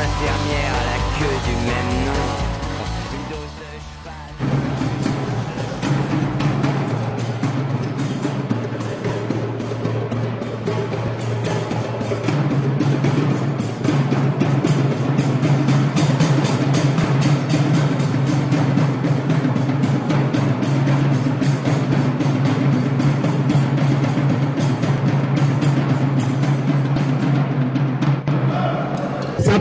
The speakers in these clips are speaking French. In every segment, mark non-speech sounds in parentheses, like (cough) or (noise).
infirmière à la queue du même nom. Une dose de cheval.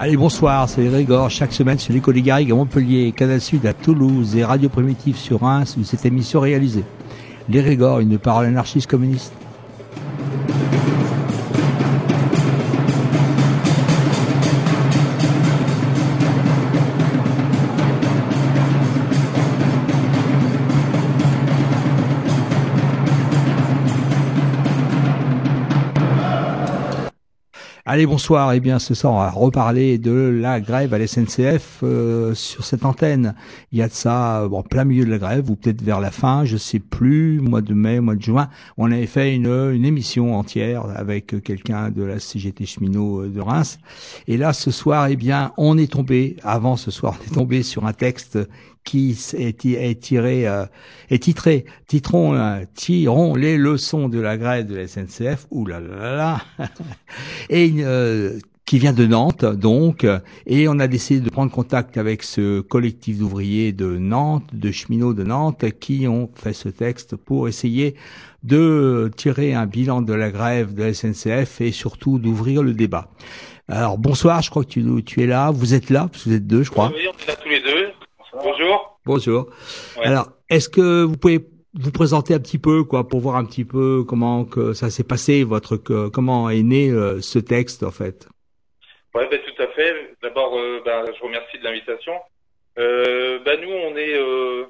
Allez, bonsoir, c'est Grégor. Chaque semaine sur l'école des Garrigues à Montpellier, Canal Sud à Toulouse et Radio Primitive sur Reims où cette émission réalisée. Les Grégor, une parole anarchiste communiste. Allez, bonsoir. Eh bien, ce soir, on va reparler de la grève à la SNCF euh, sur cette antenne. Il y a de ça, euh, bon, plein milieu de la grève, ou peut-être vers la fin, je sais plus, mois de mai, mois de juin. On avait fait une, une émission entière avec quelqu'un de la CGT cheminot euh, de Reims. Et là, ce soir, eh bien, on est tombé, avant ce soir, on est tombé sur un texte qui est, tiré, euh, est titré, titrons, euh, tirons les leçons de la grève de la SNCF. Là. (laughs) et euh, qui vient de Nantes, donc, et on a décidé de prendre contact avec ce collectif d'ouvriers de Nantes, de cheminots de Nantes, qui ont fait ce texte pour essayer de tirer un bilan de la grève de la SNCF et surtout d'ouvrir le débat. Alors bonsoir, je crois que tu, tu es là, vous êtes là, parce que vous êtes deux, je crois. Oui, on est là tous les deux. Bonjour. Bonjour. Ouais. Alors, est-ce que vous pouvez vous présenter un petit peu, quoi, pour voir un petit peu comment que ça s'est passé, votre que- comment est né euh, ce texte en fait? Ouais, bah, tout à fait. D'abord, euh, bah, je remercie de l'invitation. Euh, bah, nous, on est, euh,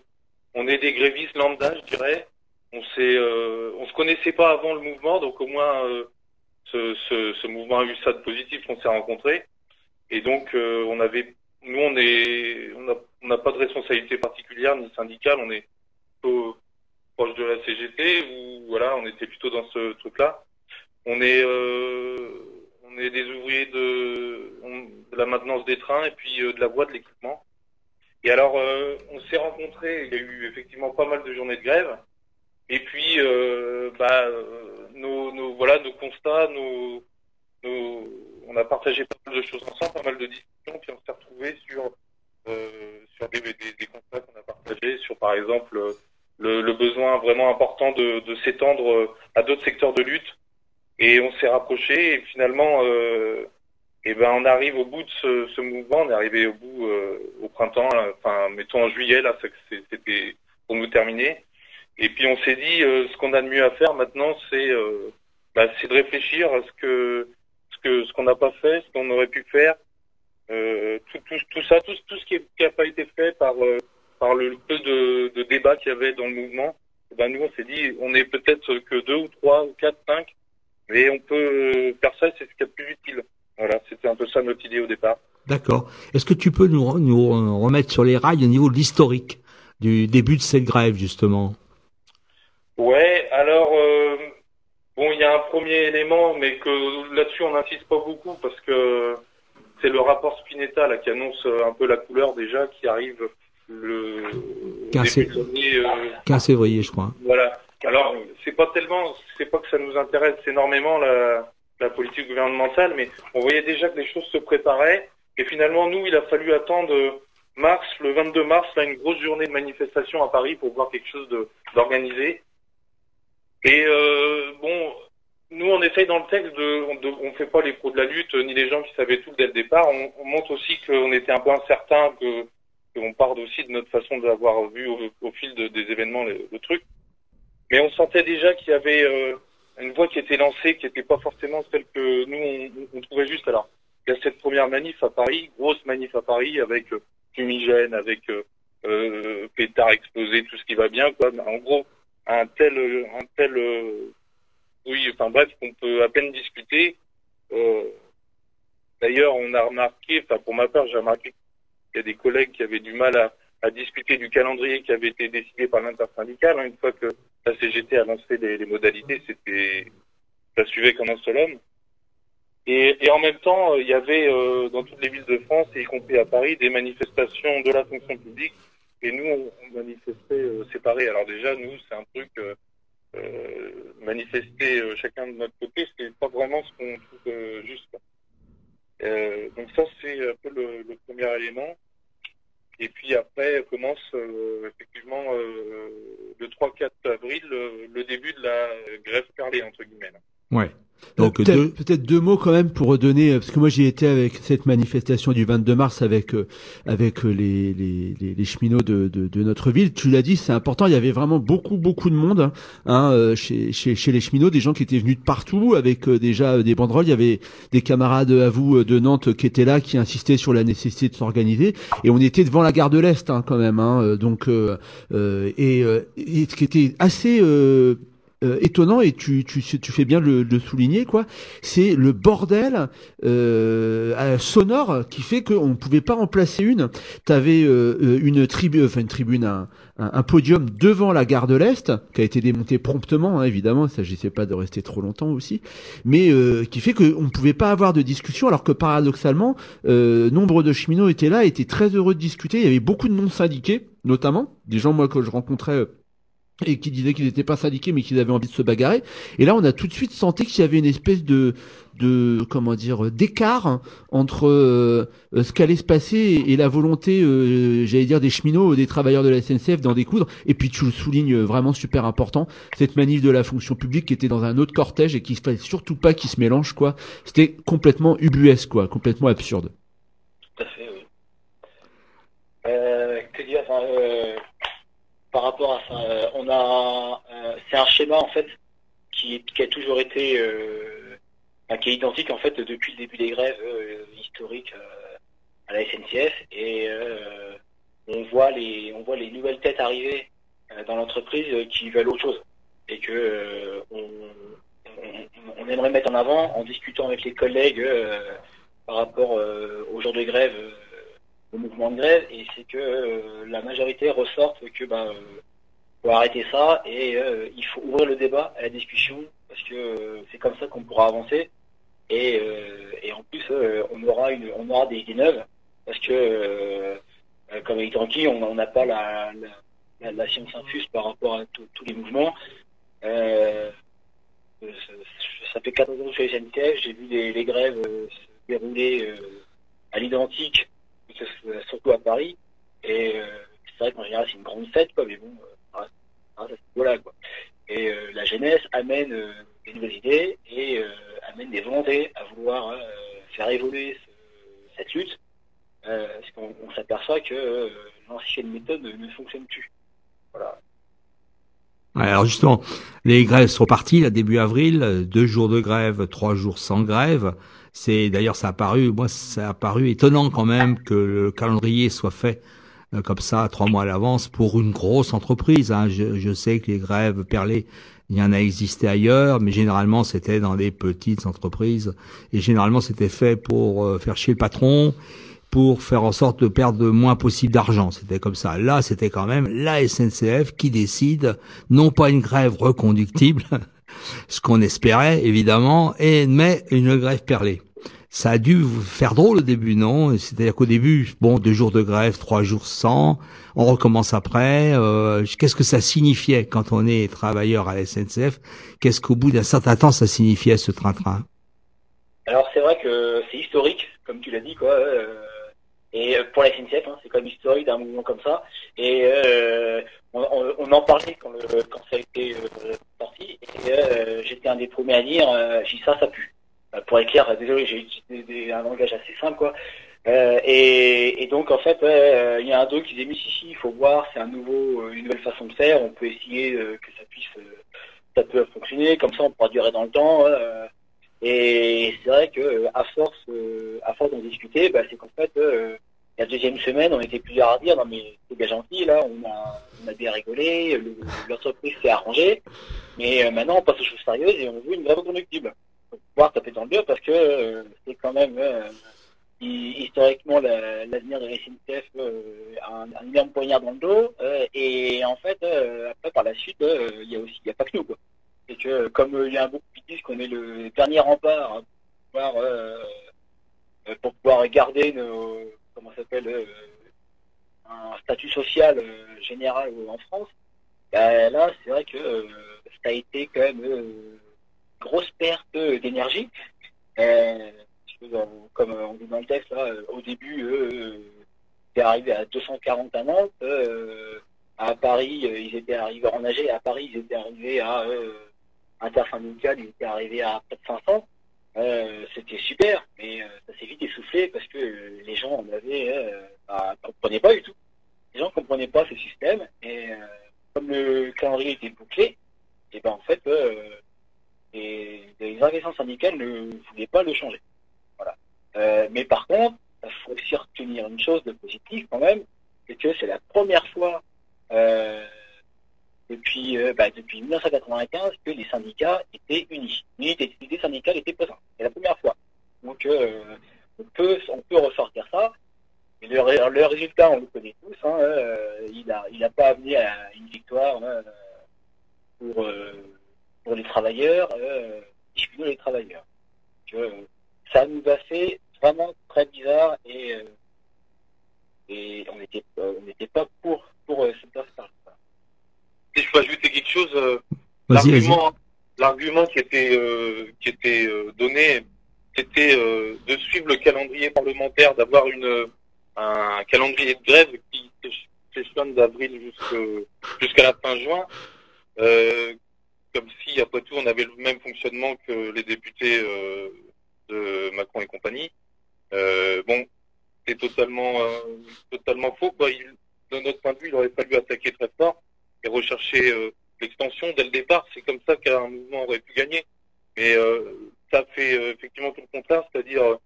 on est des grévistes lambda, je dirais. On s'est, euh, on se connaissait pas avant le mouvement, donc au moins euh, ce, ce, ce mouvement a eu ça de positif, on s'est rencontrés. Et donc, euh, on avait, nous, on n'a pas de responsabilité particulière ni syndicale, on est plutôt proche de la CGT ou voilà, on était plutôt dans ce truc-là. On est, euh, des ouvriers de, la maintenance des trains et puis euh, de la voie de l'équipement. Et alors, euh, on s'est rencontrés, il y a eu effectivement pas mal de journées de grève. Et puis, bah, nos, voilà, nos constats, nos, on a partagé pas mal de choses ensemble, pas mal de discussions, puis on s'est retrouvés sur, euh, sur des, des, des constats qu'on a partagés, sur par exemple le, le besoin vraiment important de, de s'étendre à d'autres secteurs de lutte. Et on s'est rapprochés et finalement, euh, eh ben, on arrive au bout de ce, ce mouvement. On est arrivé au bout euh, au printemps, enfin, mettons en juillet, là, c'était pour nous terminer. Et puis on s'est dit, euh, ce qu'on a de mieux à faire maintenant, c'est euh, bah, c'est de réfléchir à ce que ce que ce qu'on n'a pas fait, ce qu'on aurait pu faire, euh, tout, tout, tout ça, tout, tout ce qui n'a pas été fait par euh, par le peu de, de débat qu'il y avait dans le mouvement. Eh Ben nous, on s'est dit, on est peut-être que deux ou trois ou quatre, cinq, mais on peut euh, faire ça, c'est ce qui est plus utile. Voilà, c'était un peu ça notre idée au départ. D'accord. Est-ce que tu peux nous, re- nous remettre sur les rails au niveau de l'historique du début de cette grève justement? Ouais, alors euh, bon, il y a un premier élément, mais que là-dessus on n'insiste pas beaucoup parce que c'est le rapport Spinetta là qui annonce euh, un peu la couleur déjà qui arrive le Quinze début de l'année, euh, 15 février, je crois. voilà. Alors, c'est pas tellement, c'est pas que ça nous intéresse énormément la, la politique gouvernementale, mais on voyait déjà que les choses se préparaient. Et finalement, nous, il a fallu attendre mars, le 22 mars, là, une grosse journée de manifestation à Paris pour voir quelque chose d'organisé. Et euh, bon, nous, on essaye dans le texte de, on, fait pas les pros de la lutte, ni les gens qui savaient tout dès le départ. On, on montre aussi qu'on était un peu incertain, que qu'on parle aussi de notre façon d'avoir vu au, au fil de- des événements le, le truc. Mais on sentait déjà qu'il y avait euh, une voie qui était lancée, qui n'était pas forcément celle que nous on, on trouvait juste. Alors, il y a cette première manif à Paris, grosse manif à Paris avec euh, fumigène, avec euh, euh, pétard explosé, tout ce qui va bien, quoi. Mais En gros, un tel, un tel, euh, oui, enfin bref, qu'on peut à peine discuter. Euh, D'ailleurs, on a remarqué, enfin pour ma part, j'ai remarqué qu'il y a des collègues qui avaient du mal à, discuter du calendrier qui avait été décidé par l'intersyndicale. hein. Une fois que la CGT a lancé les, modalités, c'était, ça suivait comme un seul homme. Et, en même temps, euh, il y avait dans toutes les villes de France, y compris à Paris, des manifestations de la fonction publique. Et nous, on, manifestait euh, séparés. Alors déjà, nous, c'est un truc euh, euh, manifester chacun de notre côté, c'est pas vraiment ce qu'on trouve juste. donc ça, c'est un peu le, premier élément. Et puis après commence effectivement le 3-4 avril le début de la grève perlée entre guillemets. Ouais. Donc peut-être deux, peut-être deux mots quand même pour redonner euh, parce que moi j'y étais avec cette manifestation du 22 mars avec euh, avec euh, les, les, les, les cheminots de, de, de notre ville. Tu l'as dit, c'est important. Il y avait vraiment beaucoup beaucoup de monde hein, hein, chez, chez chez les cheminots, des gens qui étaient venus de partout avec déjà des banderoles. Il y avait des camarades à vous de Nantes qui étaient là, qui insistaient sur la nécessité de s'organiser. Et on était devant la gare de l'Est hein, quand même. Hein, donc euh, euh, et, euh, et ce qui était assez euh, euh, étonnant et tu, fais bien le, souligner quoi c'est le bordel euh, euh, sonore qui fait qu'on ne pouvait pas en placer une. T'avais euh, une tribu enfin une tribune un, podium devant la gare de l'Est qui a été démonté promptement hein, évidemment il s'agissait pas de rester trop longtemps aussi mais qui fait qu'on ne pouvait pas avoir de discussion alors que paradoxalement nombre de cheminots étaient là étaient très heureux de discuter. Il y avait beaucoup de non syndiqués notamment des gens moi que je rencontrais et qui disaient qu'ils n'étaient pas syndiqués mais qu'ils avaient envie de se bagarrer. Et là, on a tout de suite senti qu'il y avait une espèce de de comment dire d'écart entre euh, ce qu'allait se passer et, la volonté, euh, j'allais dire, des cheminots, des travailleurs de la SNCF d'en découdre. Et puis tu le soulignes euh, vraiment super important, cette manif de la fonction publique qui était dans un autre cortège et qui fallait surtout pas qu'ils se mélangent quoi. C'était complètement ubuesque quoi, complètement absurde. Tout à fait, oui. Euh, que dire enfin, euh, par rapport à ça euh, On a, euh, c'est un schéma en fait qui, qui a toujours été, euh, enfin, qui est identique en fait depuis le début des grèves historiques à la SNCF et on voit les, on voit les nouvelles têtes arriver dans l'entreprise qui veulent autre chose. Et que on, on, on aimerait mettre en avant en discutant avec les collègues par rapport euh, au jour de grève, au mouvement de grève, et c'est que euh, la majorité ressorte que bah, euh, faut arrêter ça et euh, il faut ouvrir le débat à la discussion parce que euh, c'est comme ça qu'on pourra avancer et, euh, et en plus euh, on aura une on aura des idées neuves parce que comme avec Tanguy on n'a pas la, la, la, science infuse par rapport à tous les mouvements. Ça, fait 14 ans que je suis SNCF, j'ai vu les, les grèves se dérouler à l'identique, surtout à Paris. Et euh, c'est vrai qu'en général, c'est une grande fête, quoi, mais bon, euh, ça reste- ça reste à ce niveau-là, quoi. Et euh, la jeunesse amène des nouvelles idées et amène des volontés à vouloir faire évoluer ce- cette lutte, parce qu'on on s'aperçoit que l'ancienne méthode ne fonctionne plus. Voilà. Alors justement, les grèves sont parties là début avril, deux jours de grève, trois jours sans grève. C'est d'ailleurs ça a paru, moi ça a paru étonnant quand même que le calendrier soit fait euh, comme ça trois mois à l'avance pour une grosse entreprise. Hein. Je, je sais que les grèves perlées, il y en a existé ailleurs, mais généralement c'était dans des petites entreprises et généralement c'était fait pour euh, faire chier le patron pour faire en sorte de perdre le moins possible d'argent. C'était comme ça. Là, c'était quand même la SNCF qui décide, non pas une grève reconductible, (laughs) ce qu'on espérait évidemment, mais une grève perlée. ça a dû faire drôle au début, non? C'est-à-dire qu'au début, bon, deux jours de grève, trois jours sans, on recommence après. Euh, Qu'est-ce que ça signifiait quand on est travailleur à la SNCF Qu'est-ce qu'au bout d'un certain temps, ça signifiait ce train-train? Alors c'est vrai que c'est historique, comme tu l'as dit, quoi. euh, et pour la SNCF, hein, c'est quand même historique d'un mouvement comme ça. Et euh, on, on- en parlait quand, le, quand ça a été euh, sorti. Et euh, j'étais un des premiers à dire, euh, dit ça, ça pue. Euh, pour être clair, désolé, j'ai utilisé un langage assez simple, quoi. Euh, et, et donc en fait, euh, il y a un dos qui disait mais si si, il faut voir, c'est un nouveau, euh, une nouvelle façon de faire. On peut essayer euh, que ça puisse, euh, ça peut fonctionner. Comme ça, on pourra durer dans le temps. Et c'est vrai que à force, euh, à force d'en discuter, bah, c'est qu'en fait, euh, la deuxième semaine, on était plusieurs à dire non mais c'est bien gentil là, on a, on a bien rigolé, le- l'entreprise s'est arrangée, mais euh, maintenant on passe aux choses sérieuses et on veut une grève reconductible. Faut pouvoir taper dans le dur parce que c'est quand même hi- historiquement la- l'avenir de la SNCF euh, un, un énorme poignard dans le dos euh, et en fait euh, après par la suite il y a aussi il a pas que nous quoi. C'est que euh, comme euh, il y a beaucoup qui disent qu'on est le dernier rempart pour pouvoir euh, pour pouvoir garder nos comment s'appelle un statut social général en France, bah, là c'est vrai que ça a été quand même euh, grosse perte d'énergie. Comme on dit dans le texte là, au début c'est arrivé à 240 à Nantes, à Paris ils étaient arrivés à Paris ils étaient arrivés à euh, intersyndical, ils étaient arrivés à près de 500. Euh, c'était super, mais euh, ça s'est vite essoufflé parce que euh, les gens en avaient, euh, bah, comprenaient pas du tout. Les gens comprenaient pas ce système et euh, comme le calendrier était bouclé, et ben en fait, euh, les, organisations syndicales ne voulaient pas le changer. Voilà. Mais par contre, il faut aussi retenir une chose de positive quand même, c'est que c'est la première fois euh, depuis, euh, bah, depuis 1995 que les syndicats étaient unis. L'unité syndicale était présente. C'est la première fois. Donc euh, on peut on peut ressortir ça. Et le, ré- le résultat, on le connaît tous. Hein, euh, il a il a pas amené à une victoire pour pour les travailleurs, euh, les travailleurs. Euh, ça nous a fait vraiment très bizarre et et on n'était on n'était pas pour pour cette affaire. Si je peux ajouter quelque chose, euh, l'argument, l'argument qui était euh, qui était euh, donné, c'était de suivre le calendrier parlementaire, d'avoir une un calendrier de grève qui s'échelonne d'avril jusqu'à la fin juin, comme si après tout on avait le même fonctionnement que les députés de Macron et compagnie. Bon, c'est totalement totalement faux. Quoi. Il, de notre point de vue, il aurait fallu attaquer très fort et rechercher euh, l'extension dès le départ. C'est comme ça qu'un mouvement aurait pu gagner. Mais euh, ça fait euh, effectivement tout le contraire, c'est-à-dire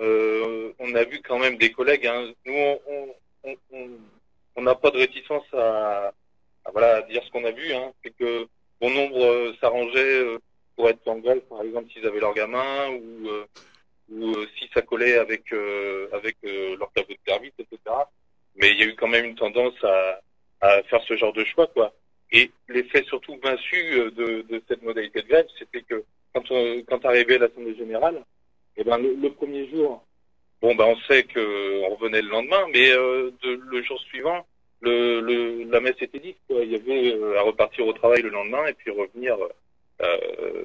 euh, on a vu quand même des collègues. Hein, nous, on on- on- on- on n'a pas de réticence à, à, voilà à dire ce qu'on a vu. Hein, c'est que bon nombre euh, s'arrangeaient euh, pour être en grève, par exemple s'ils avaient leur gamin ou ou si ça collait avec avec leur tableau de service, etc. Mais il y a eu quand même une tendance à à faire ce genre de choix, quoi. Et l'effet surtout massue euh, de, de cette modalité de grève, c'était que quand, on, quand arrivait l'Assemblée générale, eh ben le, le premier jour, bon ben on sait que on revenait le lendemain, mais euh, de, le jour suivant, le, le, la messe était dite, quoi. Il y avait euh, à repartir au travail le lendemain et puis revenir. Euh,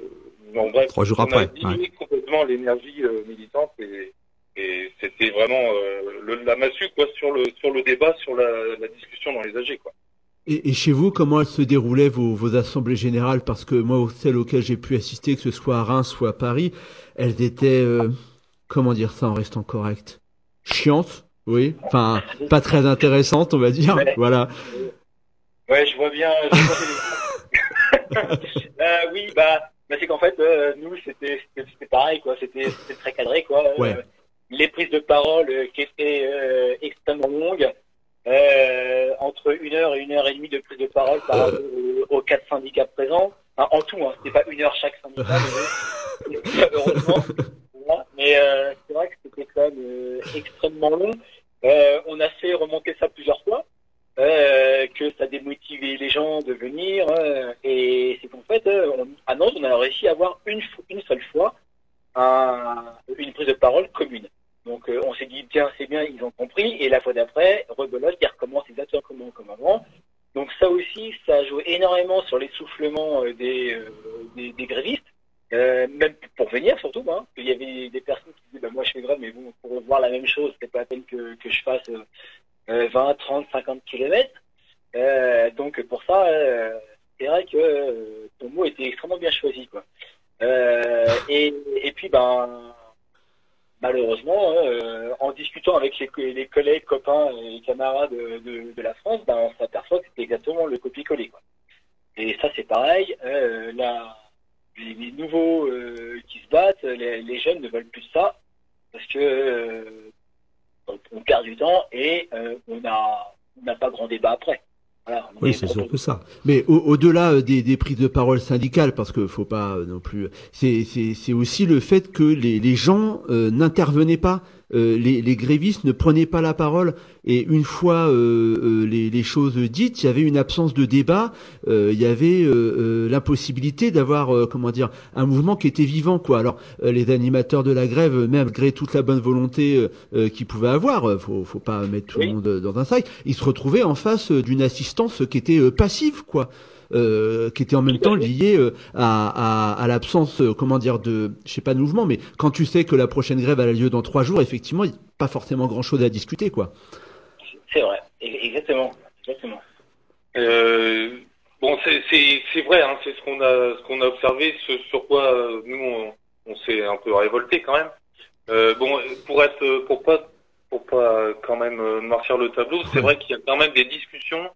bon bref, Trois jours on a après, diminué complètement l'énergie euh, militante et, et c'était vraiment euh, le, la massue quoi sur le sur le débat, sur la, la discussion dans les AG quoi. Et, et chez vous, comment se déroulaient vos, vos assemblées générales? Parce que moi, celles auxquelles j'ai pu assister, que ce soit à Reims ou à Paris, elles étaient, euh, comment dire ça en restant correct? Chiantes, oui. Enfin, pas très intéressantes, on va dire. Ouais. Voilà. Ouais, je vois bien. Je vois bien les- (laughs) euh, oui, bah, bah c'est qu'en fait, euh, nous, c'était pareil, quoi. C'était très cadré, quoi. Ouais. Les prises de parole euh, qui étaient euh, extrêmement longues, euh, entre une heure et une heure et demie de prise de parole par rapport aux, aux quatre syndicats présents. Enfin, en tout, hein, c'était pas une heure chaque syndicat, mais, (laughs) heureusement. Voilà. Mais euh, c'est vrai que c'était quand même extrêmement long. On a fait remonter ça plusieurs fois que ça démotivait les gens de venir. et c'est qu'en fait, on- à Nantes, on a réussi à avoir une seule fois un- une prise de parole commune. Donc euh, on s'est dit tiens c'est bien ils ont compris et la fois d'après rebelote ils recommencent exactement comme, comme avant. Donc ça aussi ça a joué énormément sur l'essoufflement euh, des, euh, des des grévistes. Euh, même pour venir surtout, hein, il y avait des personnes qui disaient bah, moi je fais grève mais bon pour voir la même chose c'est pas la peine que, que je fasse euh, euh, 20, 30, 50 kilomètres. Euh, donc pour ça euh, c'est vrai que ton mot était extrêmement bien choisi quoi. Euh, et, puis ben malheureusement hein, euh, en discutant avec les, collègues, copains et camarades de, la France, ben on s'aperçoit que c'est exactement le copier-coller. Et ça c'est pareil, euh, là les, nouveaux qui se battent, les, jeunes ne veulent plus ça parce que on, perd du temps et on n'a pas grand débat après. Voilà, Oui, est c'est surtout ça. Mais au- au-delà euh, des, des prises de parole syndicales, parce que faut pas euh, non plus, c'est aussi le fait que les, les gens euh, n'intervenaient pas, euh, les, les grévistes ne prenaient pas la parole, et une fois euh, euh, les, les choses dites, il y avait une absence de débat, euh, il y avait l'impossibilité d'avoir, euh, comment dire, un mouvement qui était vivant, quoi. Alors euh, les animateurs de la grève, malgré toute la bonne volonté qu'ils pouvaient avoir, faut, faut pas mettre tout Oui. le monde dans un sac, ils se retrouvaient en face d'une assistance qui était passive, quoi. Euh, qui était en même temps liée euh, à, à, à l'absence, euh, comment dire, de, je sais pas de mouvement, mais quand tu sais que la prochaine grève a lieu dans trois jours, effectivement, il n'y a pas forcément grand-chose à discuter, quoi. C'est vrai, E- exactement, exactement. Euh, bon, c'est vrai, hein, c'est ce qu'on a ce qu'on a observé, ce sur quoi nous on, on s'est un peu révolté quand même. Euh, bon, pour être pour pas pour pas quand même euh, noircir le tableau, c'est vrai qu'il y a quand même des discussions,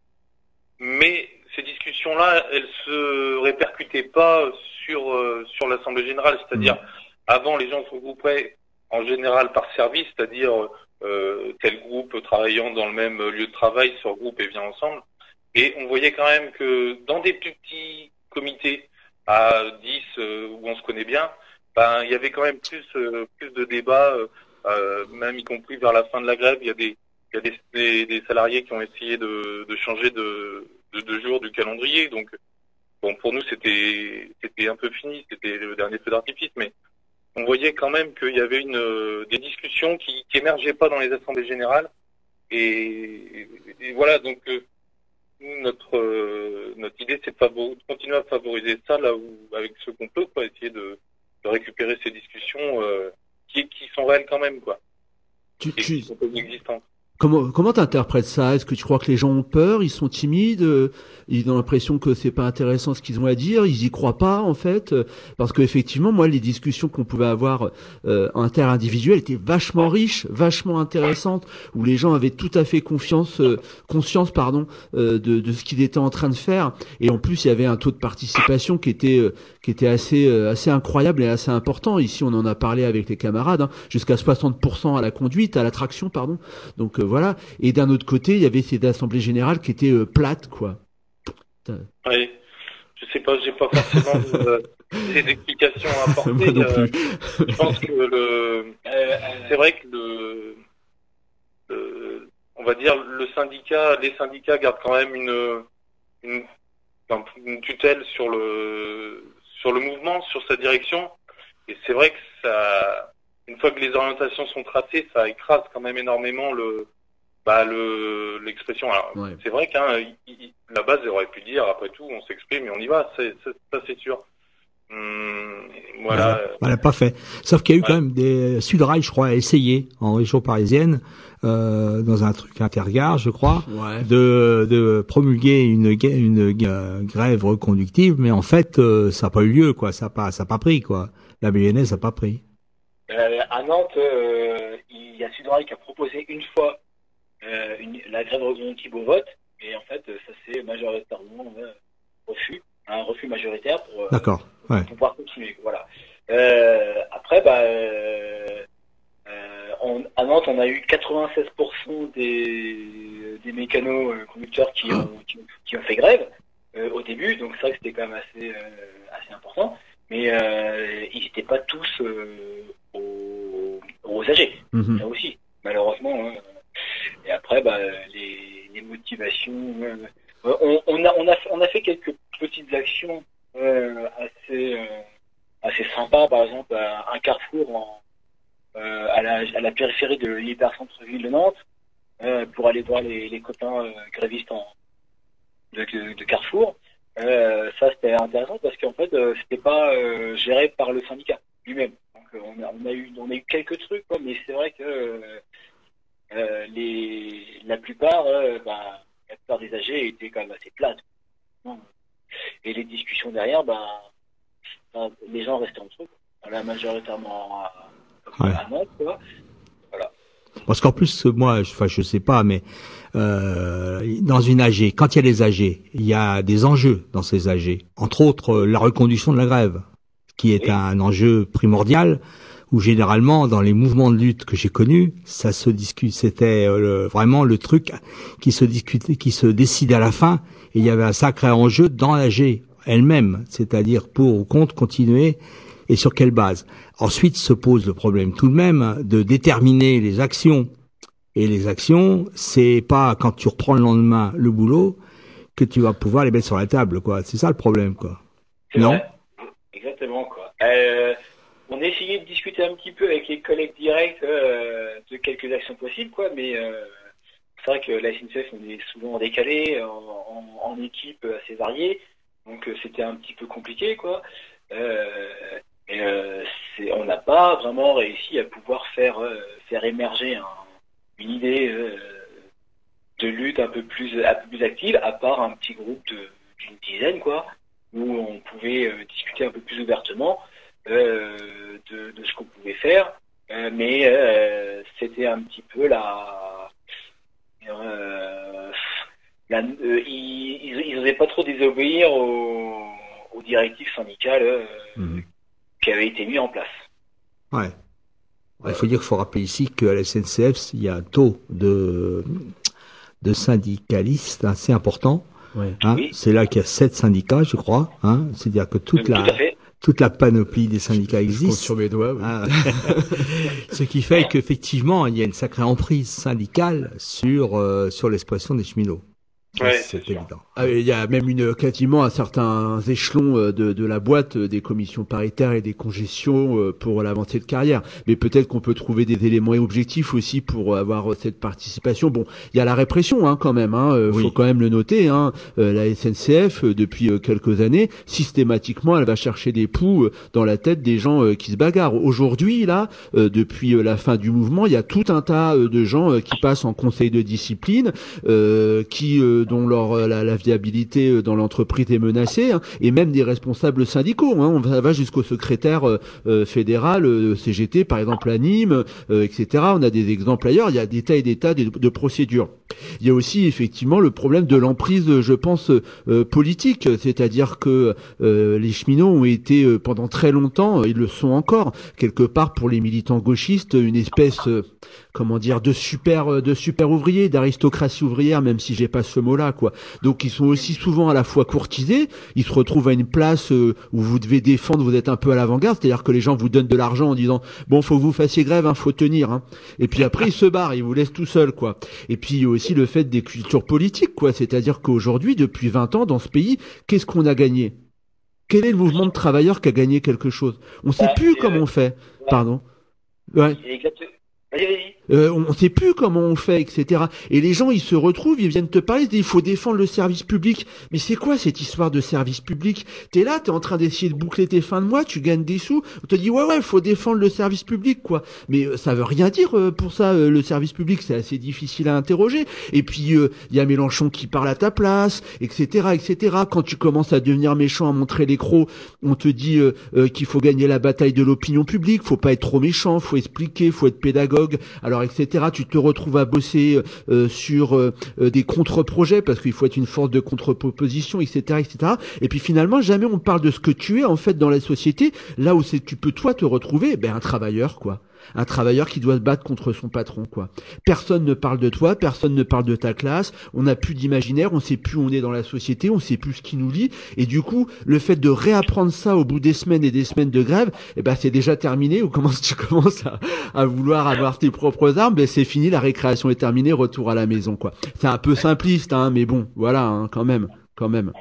mais ces discussions-là, elles se répercutaient pas sur euh, sur l'assemblée générale, c'est-à-dire avant les gens se regroupaient en général par service, c'est-à-dire euh, tel groupe travaillant dans le même lieu de travail se regroupe et vient ensemble. Et on voyait quand même que dans des plus petits comités à 10 euh, où on se connaît bien, ben il y avait quand même plus euh, plus de débats, euh, euh, même y compris vers la fin de la grève, il y a des il y a des, des, des salariés qui ont essayé de, de changer de, de, de jour du calendrier. Donc bon pour nous c'était c'était un peu fini, c'était le dernier feu d'artifice, mais on voyait quand même qu'il y avait une euh, des discussions qui, qui émergeaient pas dans les assemblées générales. Et, et voilà donc euh, nous, notre euh, notre idée c'est de, de continuer à favoriser ça là où avec ce qu'on peut quoi essayer de, de récupérer ces discussions euh, qui, qui sont réelles quand même quoi Tu, et tu, qui sont existantes. Comment comment t'interprètes ça? Est-ce que tu crois que les gens ont peur? Ils sont timides? Ils ont l'impression que c'est pas intéressant ce qu'ils ont à dire? Ils y croient pas en fait? Parce que effectivement, moi, les discussions qu'on pouvait avoir euh, interindividuelles étaient vachement riches, vachement intéressantes, où les gens avaient tout à fait confiance, euh, conscience, pardon, euh, de, de ce qu'ils étaient en train de faire. Et en plus, il y avait un taux de participation qui était euh, qui était assez euh, assez incroyable et assez important. Ici, on en a parlé avec les camarades, hein, jusqu'à 60% à la conduite, à la traction, pardon. Donc euh, voilà. Et d'un autre côté, il y avait ces assemblées générales qui étaient euh, plates, quoi. Oui. Je sais pas, j'ai pas forcément (laughs) des explications à apporter. Moi non euh, plus. je pense que le c'est vrai que le, le- on va dire le syndicat, les syndicats gardent quand même une, une, un- une tutelle sur le sur le mouvement, sur sa direction. Et c'est vrai que ça, une fois que les orientations sont tracées, ça écrase quand même énormément le bah le l'expression. Alors Ouais. c'est vrai qu'un la base aurait pu dire après tout on s'exprime et on y va, c'est c'est- ça c'est sûr. Hum, voilà. On l'a pas fait. Sauf qu'il y a eu Ouais. quand même des Sudrail, je crois, a essayé en région parisienne, euh, dans un truc intergare, je crois, Ouais. de, de promulguer une, gue- une, gue- grève reconductive, mais en fait, euh, ça n'a pas eu lieu, quoi. Ça n'a pas, ça a pas pris, quoi. La BNS n'a pas pris. Euh, à Nantes, euh, il y a Sudrail qui a proposé une fois euh, une, la grève reconductive au vote, et en fait, ça s'est majoritairement euh, refus, un refus majoritaire pour, euh, D'accord. Ouais. pour pouvoir continuer. Voilà. Euh, après, bah, euh, on- à Nantes, on a eu 96% des, des mécanos conducteurs qui ont, qui, ont- qui ont fait grève euh, au début, donc c'est vrai que c'était quand même assez, euh, assez important. Mais euh, ils n'étaient pas tous aux, aux âgés, Mhm. là aussi, malheureusement. hein. Et après, bah, les, les motivations. Euh, on, on, a, on, a, on a fait quelques petites actions euh, assez, euh, assez sympa, par exemple, un carrefour en, à, la, à la périphérie de l'hypercentre-ville de Nantes, pour aller voir les, les copains grévistes en, de, de, Carrefour. Euh, ça, c'était intéressant parce qu'en fait, euh, c'était pas euh, géré par le syndicat lui-même. Donc, on, a, on, a eu, on a eu quelques trucs, quoi, mais c'est vrai que les, la plupart, bah, la plupart des AG étaient quand même assez plates. Et les discussions derrière, bah, bah, les gens restaient entre eux. quoi. La majoritairement à, Ouais. à quoi. Parce qu'en plus, moi, je, enfin, je sais pas, mais euh, dans une AG, quand il y a des AG, il y a des enjeux dans ces AG. Entre autres, euh, la reconduction de la grève, qui est Oui. un enjeu primordial, où généralement, dans les mouvements de lutte que j'ai connus, ça se discute, c'était euh, vraiment le truc qui se discutait, qui se décidait à la fin, et il y avait un sacré enjeu dans l'AG elle-même, c'est-à-dire pour ou contre continuer et sur quelle base. Ensuite se pose le problème tout de même de déterminer les actions. Et les actions, c'est pas quand tu reprends le lendemain le boulot que tu vas pouvoir les mettre sur la table, quoi. C'est ça le problème, quoi. Non? Exactement, quoi. Euh, on a essayé de discuter un petit peu avec les collègues directs euh, de quelques actions possibles, quoi, mais euh, c'est vrai que la SNCF, on est souvent décalé, en, équipe assez variée, donc euh, c'était un petit peu compliqué, quoi. Euh, euh, on n'a pas vraiment réussi à pouvoir faire, euh, faire émerger un- une idée de lutte un peu plus, un peu plus active, à part un petit groupe d'une dizaine, quoi où on pouvait discuter un peu plus ouvertement de, de ce qu'on pouvait faire, Euh, mais euh, c'était un petit peu la, euh, la euh, ils, ils, ils osaient pas trop désobéir aux, aux directives syndicales euh, Mhm. qui avaient été mises en place. Ouais. Il faut dire qu'il faut rappeler ici qu'à la SNCF, il y a un taux de, de syndicalistes assez important. Ouais. Hein. Oui. C'est là qu'il y a sept syndicats, je crois. Hein. C'est-à-dire que toute Tout la, à fait. Toute la panoplie des syndicats existe. sur mes doigts. oui. Ah. (laughs) (laughs) Ce qui fait qu'effectivement, il y a une sacrée emprise syndicale sur euh, sur l'expression des cheminots. Ouais, c'est évident. Ah, Il y a même une quasiment à certains échelons euh, de, de la boîte euh, des commissions paritaires et des congestions euh, pour l'avancée de carrière. Mais peut-être qu'on peut trouver des éléments objectifs aussi pour avoir cette participation. Bon, il y a la répression hein, quand même. Hein, Oui. Faut quand même le noter. Hein, la SNCF depuis quelques années, systématiquement, elle va chercher des poux dans la tête des gens qui se bagarrent. Aujourd'hui, là, depuis la fin du mouvement, il y a tout un tas de gens qui passent en conseil de discipline, euh, qui euh, dont leur euh, la, la viabilité euh, dans l'entreprise est menacée, hein, et même des responsables syndicaux. Hein, on va, jusqu'au secrétaire fédéral CGT, par exemple à Nîmes, etc. On a des exemples ailleurs. Il y a des tas et des tas de, de procédures. Il y a aussi effectivement le problème de l'emprise, je pense, politique, c'est-à-dire que les cheminots ont été pendant très longtemps, ils le sont encore quelque part pour les militants gauchistes, une espèce, comment dire, de super, euh, de super ouvriers, d'aristocratie ouvrière, même si j'ai pas ce mot-là, quoi. Donc ils sont aussi souvent à la fois courtisés, ils se retrouvent à une place euh, où vous devez défendre, vous êtes un peu à l'avant-garde, c'est-à-dire que les gens vous donnent de l'argent en disant bon, faut que vous fassiez grève, hein, faut tenir, hein. Et puis après ils se barrent, ils vous laissent tout seul, quoi. Et puis il y a aussi le fait des cultures politiques, quoi. C'est-à-dire qu'aujourd'hui, depuis 20 ans, dans ce pays, qu'est-ce qu'on a gagné? Quel est le mouvement de travailleurs qui a gagné quelque chose? On sait Bah, plus comment euh, on fait. Pardon? Ouais. Exactement. Vas-y, vas-y. Euh, on ne sait plus comment on fait, etc. Et les gens, ils se retrouvent, ils viennent te parler, ils disent, il faut défendre le service public. Mais c'est quoi cette histoire de service public? T'es là, t'es en train d'essayer de boucler tes fins de mois, tu gagnes des sous, on te dit, ouais, ouais, il faut défendre le service public, quoi. Mais euh, ça veut rien dire euh, pour ça, euh, le service public, c'est assez difficile à interroger. Et puis, il y a Mélenchon qui parle à ta place, etc., etc. Quand tu commences à devenir méchant, à montrer les crocs, on te dit qu'il faut gagner la bataille de l'opinion publique, faut pas être trop méchant, faut expliquer, faut être pédagogue, etc. Tu te retrouves à bosser euh, sur euh, euh, des contre-projets parce qu'il faut être une force de contre-proposition, etc., etc. Et puis finalement, jamais on parle de ce que tu es en fait dans la société, là où tu peux toi te retrouver, ben un travailleur quoi. Un travailleur qui doit se battre contre son patron, quoi. Personne ne parle de toi, personne ne parle de ta classe, on n'a plus d'imaginaire, on sait plus où on est dans la société, on sait plus ce qui nous lie, et du coup, le fait de réapprendre ça au bout des semaines et des semaines de grève, eh ben, c'est déjà terminé, ou comment (laughs) tu commences à, à vouloir avoir tes propres armes, ben, c'est fini, la récréation est terminée, retour à la maison, quoi. C'est un peu simpliste, hein, mais bon, voilà, hein, quand même, quand même.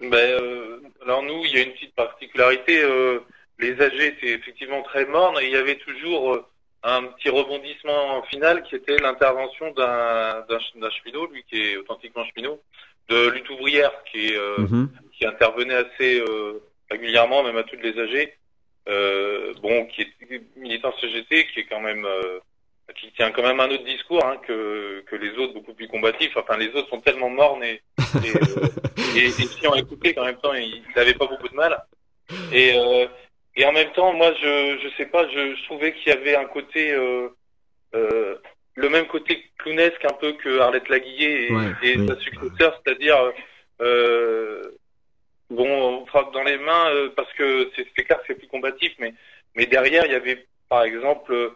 Ben, euh, alors nous, il y a une petite particularité. Euh, les AG étaient effectivement très mornes et il y avait toujours euh, un petit rebondissement final qui était l'intervention d'un d'un ch- d'un cheminot, lui qui est authentiquement cheminot, de lutte ouvrière qui est euh, Mhm. qui intervenait assez euh, régulièrement, même à toutes les AG. Euh, bon, qui est militant CGT, qui est quand même euh, qui tient quand même un autre discours hein, que que les autres beaucoup plus combatifs. Enfin, les autres sont tellement mornes et et, euh, (laughs) et, et si on écoutait qu'en même temps ils n'avaient pas beaucoup de mal. Et euh, et en même temps, moi, je je sais pas, je, je trouvais qu'il y avait un côté euh, euh, le même côté clownesque un peu que Arlette Laguillet et, Ouais, et oui. sa successeur, c'est-à-dire euh, bon, on frappe dans les mains euh, parce que c'est c'est clair que c'est plus combatif, mais mais derrière il y avait par exemple euh,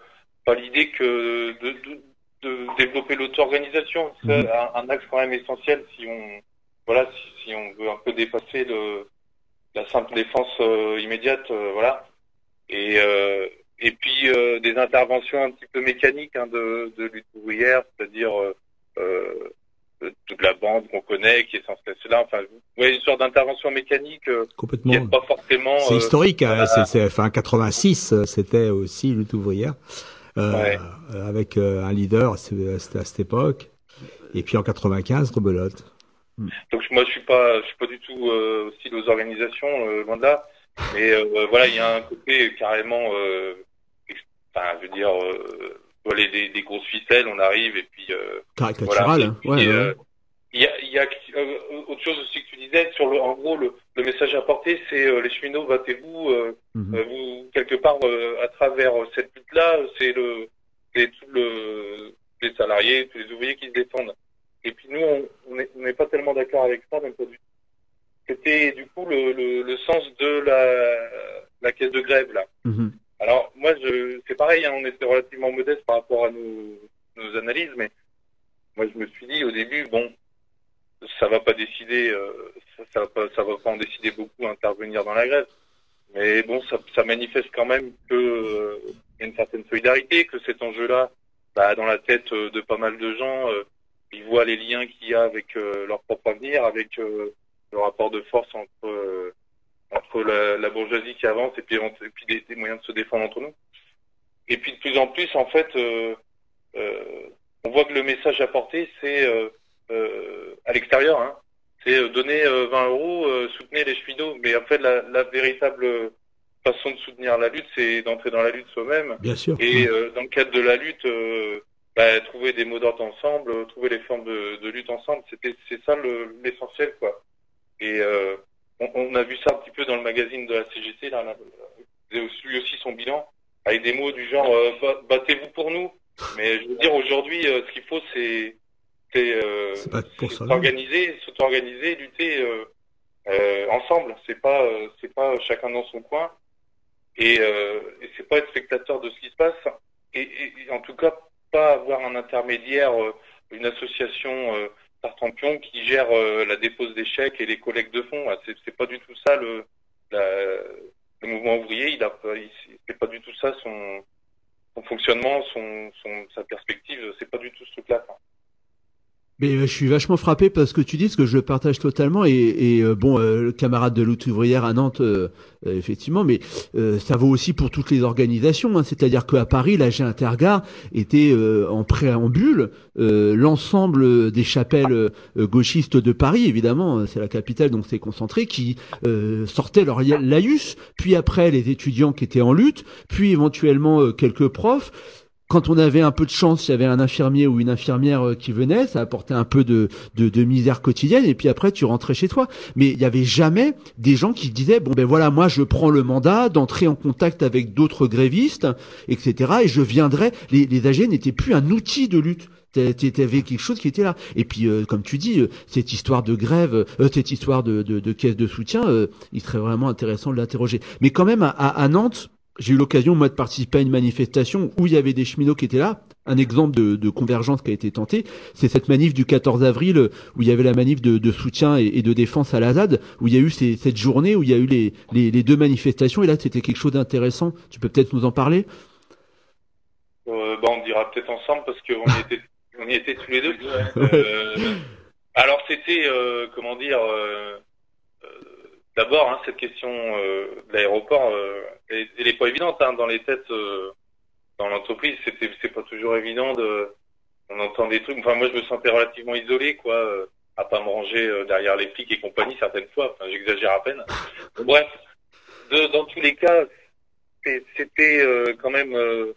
pas l'idée que de, de, de développer l'auto-organisation, c'est Mhm. un, un axe quand même essentiel si on voilà si, si on veut un peu dépasser le la simple défense euh, immédiate, euh, voilà. Et euh, et puis euh, des interventions un petit peu mécaniques hein, de, de lutte ouvrière, c'est-à-dire euh, euh, toute la bande qu'on connaît, qui est censée être là. Enfin, ouais, une sorte d'intervention mécanique euh, qui Complètement. pas forcément. C'est euh, historique, voilà. c'est, c'est, enfin 86, euh, c'était aussi lutte ouvrière, euh, Ouais. euh, avec euh, un leader, c'était à cette époque. Et puis en 95, rebelote. Donc moi je suis pas je suis pas du tout euh, hostile aux organisations euh, loin de là, mais euh, voilà il y a un côté carrément euh, enfin je veux dire voilà, des, des grosses ficelles on arrive et puis euh, Caricatural. voilà. hein. Ouais, il y a, il y a autre chose aussi que tu disais sur le en gros le, le message apporté c'est euh, les cheminots battez-vous Mhm. vous quelque part à travers cette lutte là c'est le c'est tout le les salariés tous les ouvriers qui se défendent et puis nous on n'est pas tellement d'accord avec ça même pas du tout c'était du coup le, le, le sens de la la caisse de grève là Mhm. alors moi je c'est pareil hein, on était relativement modeste par rapport à nos nos analyses mais moi je me suis dit au début bon ça va pas décider euh, ça, ça va pas ça va pas en décider beaucoup à intervenir dans la grève mais bon ça, ça manifeste quand même que euh, y a une certaine solidarité que cet enjeu là bah, dans la tête euh, de pas mal de gens euh, ils voient les liens qu'il y a avec euh, leur propre avenir avec euh, le rapport de force entre euh, entre la, la bourgeoisie qui avance et puis, et puis des, des moyens de se défendre entre nous et puis de plus en plus en fait euh, euh, on voit que le message apporté c'est euh, euh, à l'extérieur hein, c'est euh, donner euh, 20 euros, euh, soutenez les cheminots. Mais en fait, la, la véritable façon de soutenir la lutte, c'est d'entrer dans la lutte soi-même. Bien sûr. Et euh, dans le cadre de la lutte, euh, bah, trouver des mots d'ordre ensemble, trouver les formes de, de lutte ensemble, c'était c'est ça le- l'essentiel, quoi. Et euh, on, on a vu ça un petit peu dans le magazine de la CGT, là, là, aussi- lui aussi son bilan, avec des mots du genre euh, Ba- battez-vous pour nous. Mais je veux dire, aujourd'hui, euh, ce qu'il faut, c'est euh, s'organiser, s'auto-organiser, lutter euh, euh, ensemble. C'est pas euh, c'est pas chacun dans son coin et, euh, et c'est pas être spectateur de ce qui se passe et, et- et en tout cas pas avoir un intermédiaire, euh, une association euh, Tartampion qui gère euh, la dépose des chèques et les collectes de fonds. Ah, C'est c'est pas du tout ça le mouvement ouvrier. Il a pas- il- c'est pas du tout ça son fonctionnement, son, sa perspective. C'est pas du tout ce truc-là. Mais euh, je suis vachement frappé parce que tu dis, ce que je partage totalement. Et, et, euh, bon, euh, le camarade de lutte ouvrière à Nantes, euh, effectivement, mais ça vaut aussi pour toutes les organisations. hein. C'est-à-dire qu'à Paris, l'AG Intergare était en préambule l'ensemble des chapelles gauchistes de Paris, évidemment, euh, c'est la capitale, donc c'est concentré, qui sortaient leur laïus. Puis après, les étudiants qui étaient en lutte, puis éventuellement quelques profs quand on avait un peu de chance, il y avait un infirmier ou une infirmière euh, qui venait, ça apportait un peu de, misère quotidienne, et puis après tu rentrais chez toi. Mais il y avait jamais des gens qui disaient bon ben voilà, moi je prends le mandat d'entrer en contact avec d'autres grévistes, etc. Et je viendrai. Les, les AG n'étaient plus un outil de lutte. T'avais quelque chose qui était là. Et puis, euh, comme tu dis, euh, cette histoire de grève, cette histoire de, caisse de soutien, il serait vraiment intéressant de l'interroger. Mais quand même, à Nantes, j'ai eu l'occasion moi de participer à une manifestation où il y avait des cheminots qui étaient là. Un exemple de, de convergence qui a été tenté, c'est cette manif du 14 avril euh, où il y avait la manif de, de soutien et, et de défense à la ZAD, où il y a eu ces, cette journée où il y a eu les, les, les deux manifestations et là c'était quelque chose d'intéressant. Tu peux peut-être nous en parler? Euh, bah, on dira peut-être ensemble parce qu'on y (laughs) était, on y était tous les deux. (laughs) Euh, alors c'était, euh, comment dire, d'abord, hein, cette question euh, de l'aéroport, euh, elle, elle est pas évidente hein, dans les têtes, euh, dans l'entreprise. C'était, c'est pas toujours évident de. On entend des trucs. Enfin, moi, je me sentais relativement isolé, quoi, euh, à pas me ranger euh, derrière les flics et compagnie certaines fois. Enfin, j'exagère à peine. (laughs) Bref, de, dans tous les cas, c'était euh, quand même euh,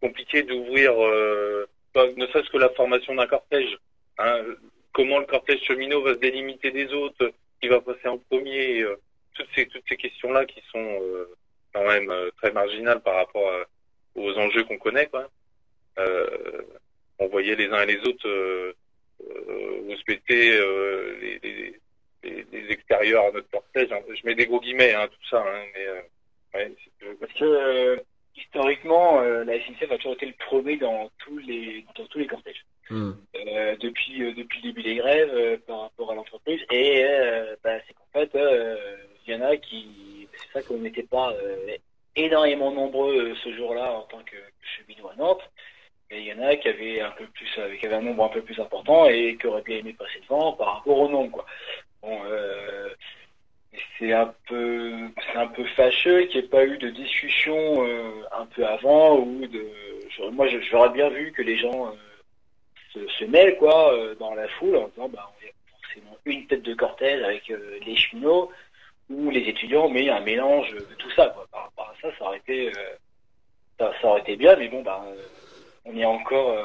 compliqué d'ouvrir, euh, ne serait-ce que la formation d'un cortège. Hein, comment le cortège cheminot va se délimiter des autres, qui va passer en premier, euh, toutes ces toutes ces questions-là qui sont euh, quand même euh, très marginales par rapport à- aux enjeux qu'on connaît. Quoi. Euh, on voyait les uns et les autres euh, euh, les, les, les, les extérieurs à notre cortège. hein. Je mets des gros guillemets, hein, tout ça, hein, mais ouais, Parce que historiquement, la SNCF a toujours été le premier dans tous les dans tous les cortèges. Hmm. Euh, depuis euh, depuis le début des grèves euh, par rapport à l'entreprise. Et bah, c'est qu'en fait il y en a qui c'est ça qu'on n'était pas énormément nombreux ce jour-là en tant que cheminot à Nantes. Et il y en a qui avaient un peu plus qui un nombre un peu plus important et qui auraient bien aimé passer devant par rapport au nombre quoi. Bon c'est un peu c'est un peu fâcheux qu'il n'y ait pas eu de discussion un peu avant ou de moi j'aurais bien vu que les gens se, mêlent quoi euh, dans la foule en disant bah on a forcément une tête de cortège avec euh, les cheminots ou les étudiants mais un mélange de tout ça quoi par rapport à ça ça aurait été euh, ça, ça aurait été bien mais bon bah on est encore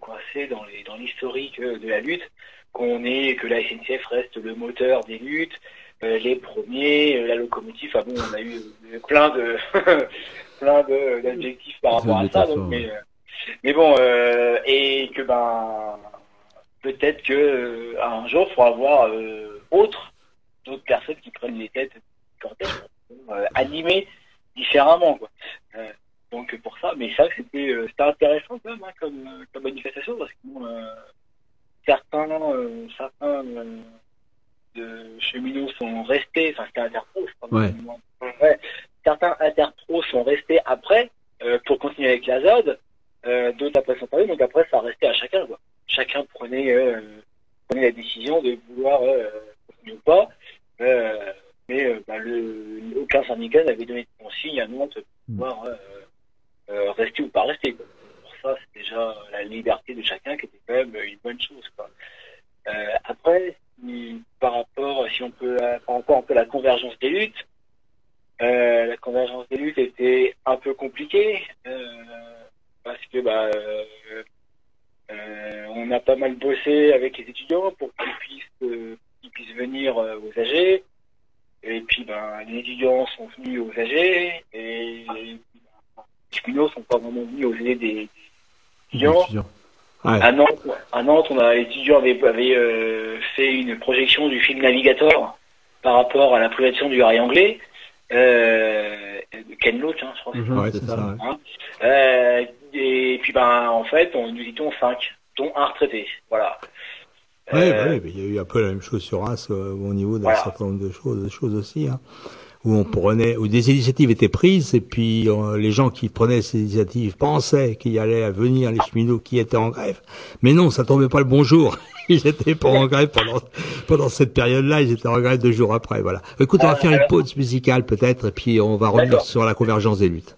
coincé dans les dans l'historique de la lutte qu'on est que la SNCF reste le moteur des luttes euh, les premiers euh, la locomotive enfin bon on a eu plein de (laughs) plein d'adjectifs par rapport à ça donc, métaphores. mais mais bon, euh, et que ben peut-être que euh, un jour, il faudra avoir euh, autre, d'autres personnes qui prennent les têtes animer différemment, quoi. Donc pour ça, mais ça c'était c'était intéressant quand même hein, comme, comme manifestation parce que bon, certains certains de cheminots sont restés, enfin c'était interpro, je crois. Ouais. Ouais. Certains interpros sont restés après euh, pour continuer avec la ZOD, euh, d'autres après sont parus, donc après ça restait à chacun. Quoi. Chacun prenait, euh, prenait la décision de vouloir euh, continuer ou pas. Euh, mais euh, bah, le, aucun syndicat n'avait donné de consigne à Nantes pour pouvoir euh, euh, rester ou pas rester. Quoi. Pour ça, c'est déjà la liberté de chacun qui était quand même une bonne chose. Quoi. Euh, après, par rapport, si on peut, euh, par rapport un peu à la convergence des luttes, euh, la convergence des luttes était un peu compliquée euh, parce que bah, euh, euh, on a pas mal bossé avec les étudiants pour qu'ils puissent, euh, qu'ils puissent venir euh, aux AG. Et puis ben, les étudiants sont venus aux AG et les cheminots sont pas vraiment venus aux AG des, des étudiants. Ouais. À Nantes, à Nantes, on a l'étudiant avait, avait euh, fait une projection du film Navigator par rapport à la privatisation du rail anglais. Euh, Ken Loach, hein, je crois. Mhm, Ouais, c'est c'est ça. ça, ouais. Hein. Euh, et puis ben en fait, on, nous étions cinq, dont un retraité. Voilà. Ouais, Euh, ouais, mais il y a eu un peu la même chose sur Reims euh, au niveau d'un Voilà. certain nombre de choses, de choses aussi, hein, où on prenait, où des initiatives étaient prises et puis euh, les gens qui prenaient ces initiatives pensaient qu'il y allait venir les cheminots qui étaient en grève, mais non, ça tombait pas le bon jour. (laughs) Ils étaient pas en grève pendant pendant cette période-là, ils étaient en grève deux jours après, voilà. Écoute, on va Euh, faire une pause musicale peut-être et puis on va revenir sur la convergence des luttes.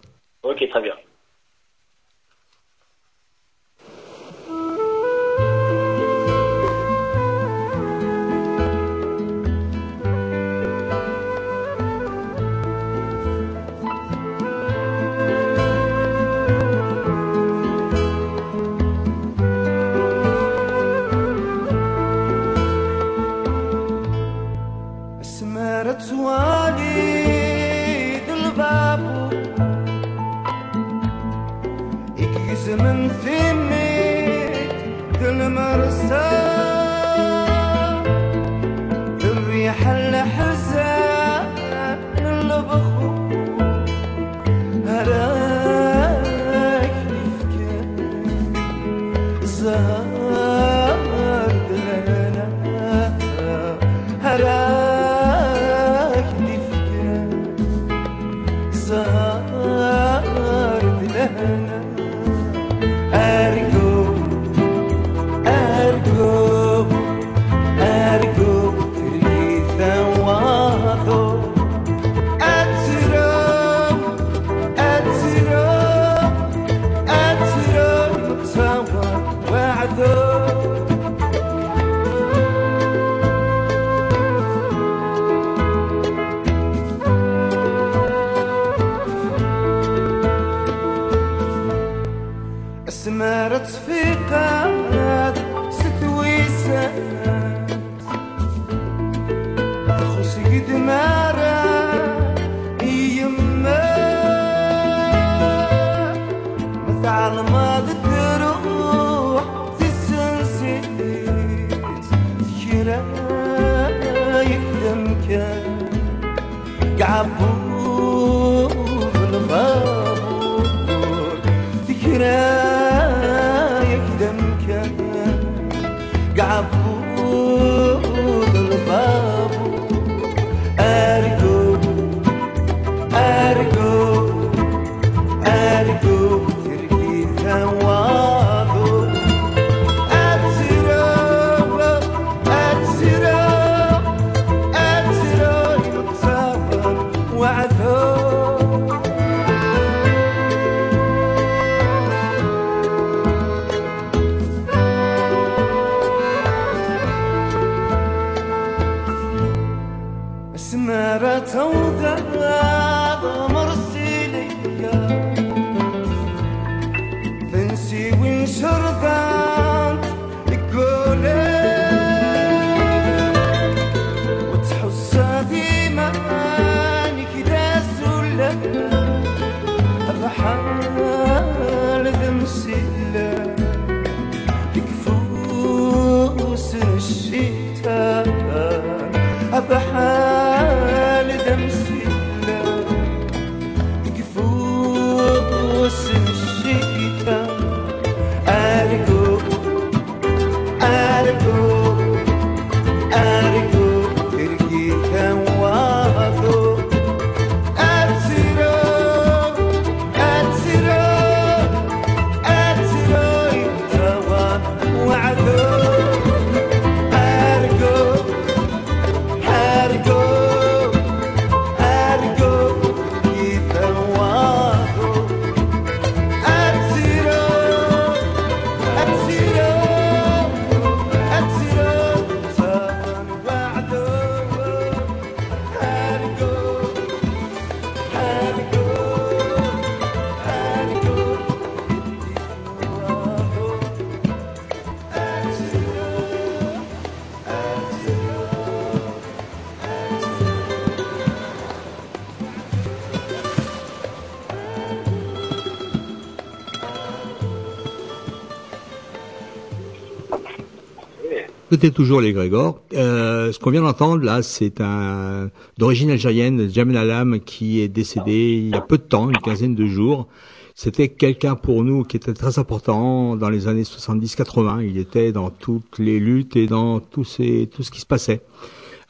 Écoutez toujours les Grégor. Euh, ce qu'on vient d'entendre là, c'est un d'origine algérienne, Jamel Alam, qui est décédé il y a peu de temps, une quinzaine de jours. C'était quelqu'un pour nous qui était très important dans les années 70-80. Il était dans toutes les luttes et dans tout, ces, tout ce qui se passait.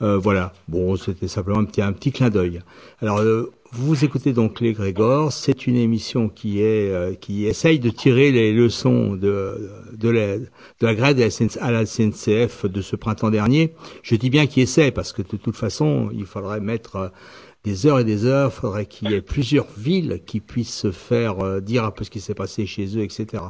Euh, voilà. Bon, c'était simplement un petit, un petit clin d'œil. Alors, euh, vous écoutez donc les Grégor. C'est une émission qui est euh, qui essaye de tirer les leçons de de la, de la grève la à la SNCF de ce printemps dernier. Je dis bien qui essaie parce que de toute façon, il faudrait mettre euh, des heures et des heures. Il faudrait qu'il y ait plusieurs villes qui puissent se faire euh, dire un peu ce qui s'est passé chez eux, etc.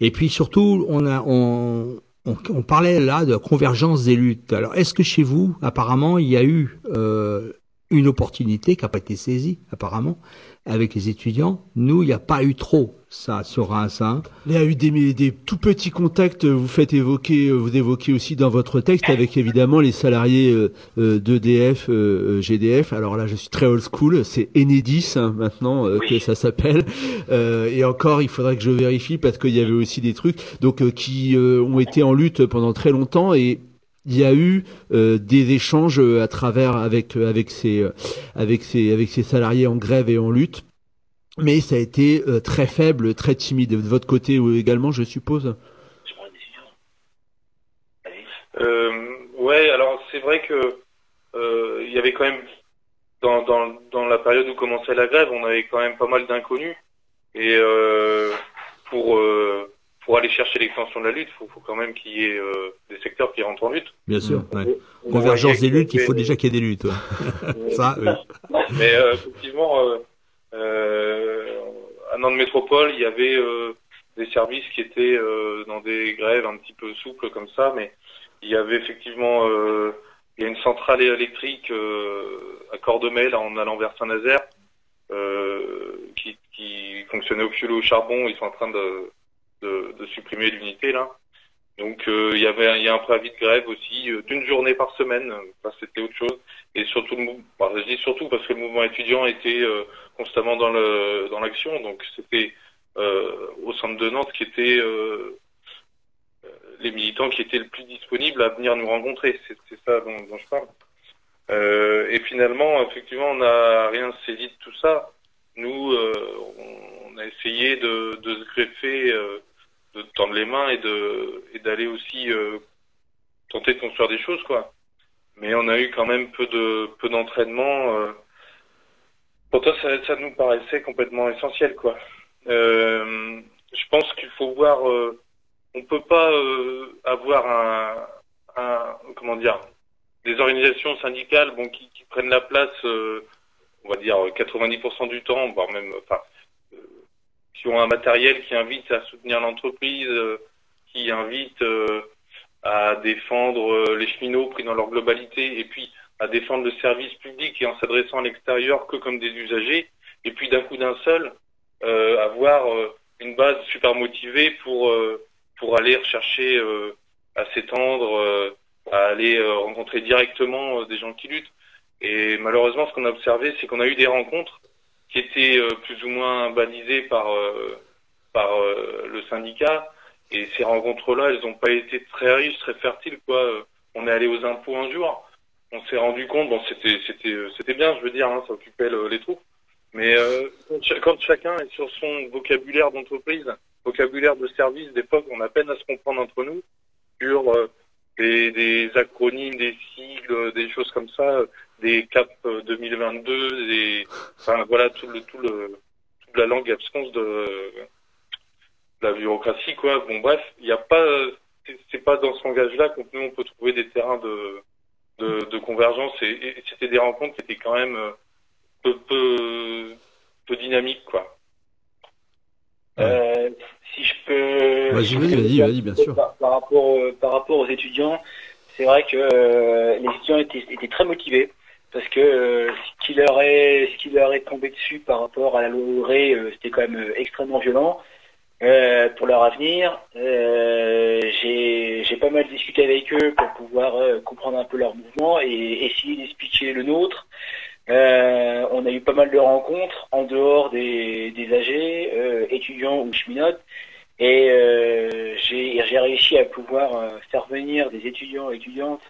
Et puis surtout, on a on on, parlait là de convergence des luttes. Alors, est-ce que chez vous, apparemment, il y a eu euh, une opportunité qui n'a pas été saisie, apparemment, avec les étudiants Nous, il n'y a pas eu trop ça sur Reims. Hein. Il y a eu des, des tout petits contacts, vous faites évoquer, vous évoquez aussi dans votre texte avec évidemment les salariés euh, euh, d'EDF, euh, GDF. Alors là, je suis très old school, c'est Enedis hein, maintenant euh, que ça s'appelle. Euh, et encore, il faudrait que je vérifie parce qu'il y avait aussi des trucs donc euh, qui euh, ont été en lutte pendant très longtemps et il y a eu euh, des échanges euh, à travers avec euh, avec ces euh, avec ces avec ces salariés en grève et en lutte mais ça a été euh, très faible, très timide. De votre côté également, je suppose? Euh, ouais, alors c'est vrai que il y avait quand même dans, dans, dans la période où commençait la grève, on avait quand même pas mal d'inconnus et pour pour aller chercher l'extension de la lutte, faut, faut quand même qu'il y ait euh, des secteurs qui rentrent en lutte. Bien sûr. ouais. On Convergence des voyait luttes, il faut déjà qu'il y ait des luttes. ouais. ça, oui. (laughs) Mais euh, effectivement, euh, euh, à Nantes Métropole, il y avait euh, des services qui étaient euh, dans des grèves un petit peu souples comme ça, mais il y avait effectivement euh, il y a une centrale électrique euh, à Cordemais, là, en allant vers Saint-Nazaire, euh, qui, qui fonctionnait au fioul au charbon. Ils sont en train de, de supprimer l'unité là. Donc euh, il y avait y a un préavis de grève aussi euh, d'une journée par semaine. C'était autre chose. Et surtout bah, je dis surtout parce que le mouvement étudiant était euh, constamment dans le dans l'action. Donc c'était au centre de Nantes qui était les militants qui étaient le plus disponibles à venir nous rencontrer. C'est ça dont, je parle. Et finalement, effectivement, on n'a rien saisi de tout ça. Nous, on, a essayé de, se greffer, de tendre les mains et de et d'aller aussi euh, tenter de construire des choses, quoi. Mais on a eu quand même peu de peu d'entraînement. Euh, pourtant, ça, nous paraissait complètement essentiel, quoi. Euh, je pense qu'il faut voir. Euh, on peut pas avoir un, comment dire des organisations syndicales bon qui, prennent la place on va dire 90% du temps voire même qui ont un matériel qui invite à soutenir l'entreprise euh, qui invite euh, à défendre euh, les cheminots pris dans leur globalité et puis à défendre le service public et en s'adressant à l'extérieur que comme des usagers et puis d'un coup d'un seul euh, avoir une base super motivée pour pour aller rechercher euh, à s'étendre à aller rencontrer directement des gens qui luttent. Et malheureusement, ce qu'on a observé, c'est qu'on a eu des rencontres qui étaient euh, plus ou moins balisées par euh, par euh, le syndicat. Et ces rencontres-là, elles n'ont pas été très riches, très fertiles, quoi. On est allé aux impôts un jour. On s'est rendu compte, bon, c'était c'était c'était bien, je veux dire, hein, ça occupait le- les troupes. Mais euh, quand cha- quand chacun est sur son vocabulaire d'entreprise, vocabulaire de service, fois, on a peine à se comprendre entre nous sur euh, des, des acronymes, des sigles, des choses comme ça, des CAP euh, 2022, des, enfin voilà tout le tout le toute la langue absconce de, de la bureaucratie quoi. Bon bref, il n'y a pas, euh, c'est- pas dans ce langage-là qu'on nous on peut trouver des terrains de de, de convergence et, et c'était des rencontres qui étaient quand même euh, peu peu peu dynamiques quoi. Euh, si je peux. Vas-y, si vas-y, vas-y, bien sûr. Par, par rapport, euh, par rapport aux étudiants, c'est vrai que euh, les étudiants étaient, étaient très motivés parce que euh, ce qui leur est, ce leur est tombé dessus par rapport à la loi euh, c'était quand même euh, extrêmement violent. Pour leur avenir, j'ai pas mal discuté avec eux pour pouvoir comprendre un peu leur mouvement et essayer d'expliquer le nôtre. On a eu pas mal de rencontres en dehors des, des euh, étudiants ou cheminotes, et j'ai réussi à pouvoir faire venir des étudiants et étudiantes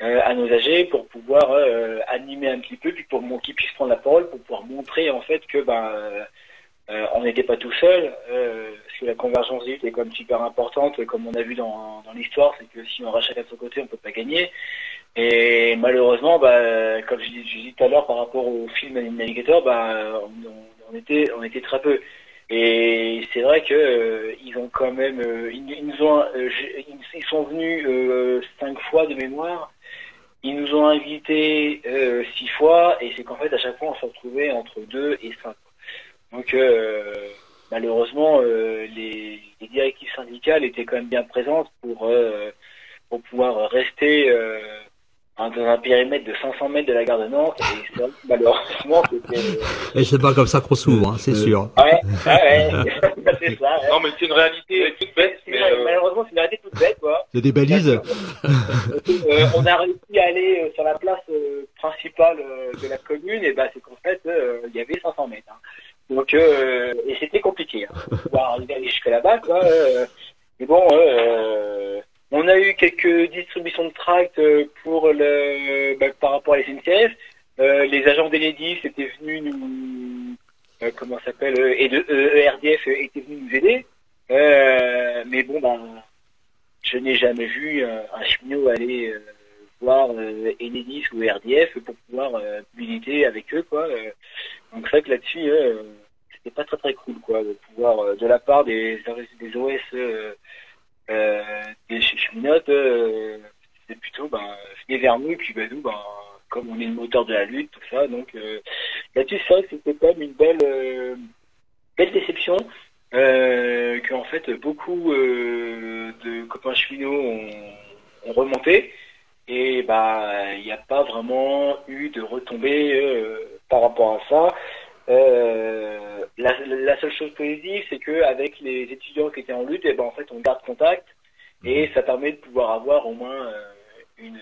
à nos âgés pour pouvoir euh, animer un petit peu, puis pour qu'ils puissent prendre la parole, pour pouvoir montrer en fait que ben euh, euh, on n'était pas tout seul, euh, parce que la convergence des est quand même super importante, comme on a vu dans, dans l'histoire, c'est que si on chacun de son côté, on peut pas gagner. Et malheureusement, bah, comme je dis, je dis tout à l'heure par rapport au film Navigator, bah, on, on- on était, on était très peu. Et c'est vrai que euh, ils ont quand même, euh, ils, nous ont, euh, ils, sont venus euh, cinq fois de mémoire. Ils nous ont invités euh, six fois, et c'est qu'en fait à chaque fois on se retrouvait entre deux et cinq. Donc euh, malheureusement, les, les directives syndicales étaient quand même bien présentes pour pour pouvoir rester dans un périmètre de 500 mètres de la gare de Nantes. Et vrai malheureusement, c'était Et c'est pas comme ça qu'on s'ouvre, hein, c'est sûr. ouais, ouais, ouais. (laughs) c'est ça. ouais. Non mais c'est une réalité toute bête, mais euh, Malheureusement, c'est une réalité toute bête, quoi. Il y a des balises. Euh, on a réussi à aller euh, sur la place euh, principale euh, de la commune, et bah c'est qu'en fait, euh, il y avait 500 mètres. hein. Donc, euh, et c'était compliqué, hein, pouvoir arriver jusque là-bas, quoi. euh. mais bon, euh, on a eu quelques distributions de tracts euh, pour le, bah, par rapport à la SNCF. Euh, les agents d'Enedis étaient venus nous, euh, comment s'appelle, euh, et de euh, ERDF étaient venus nous aider. Euh, mais bon, ben, je n'ai jamais vu un cheminot aller voir Enedis ou RDF pour pouvoir militer avec eux, quoi. Donc c'est vrai que là-dessus, c'était pas très très cool, quoi, de pouvoir, de la part des, des OS des cheminotes, euh, c'est plutôt, ben, vers nous, et puis ben, nous, ben, comme on est le moteur de la lutte, tout ça, donc euh, là-dessus, c'est vrai que c'était quand même une belle, euh, belle déception. Euh, que en fait beaucoup euh, de copains cheminots ont, ont remonté et bah il n'y a pas vraiment eu de retombées euh, par rapport à ça. Euh, la, la seule chose positive, c'est que avec les étudiants qui étaient en lutte, et ben en fait, on garde contact et ça permet de pouvoir avoir au moins euh, une,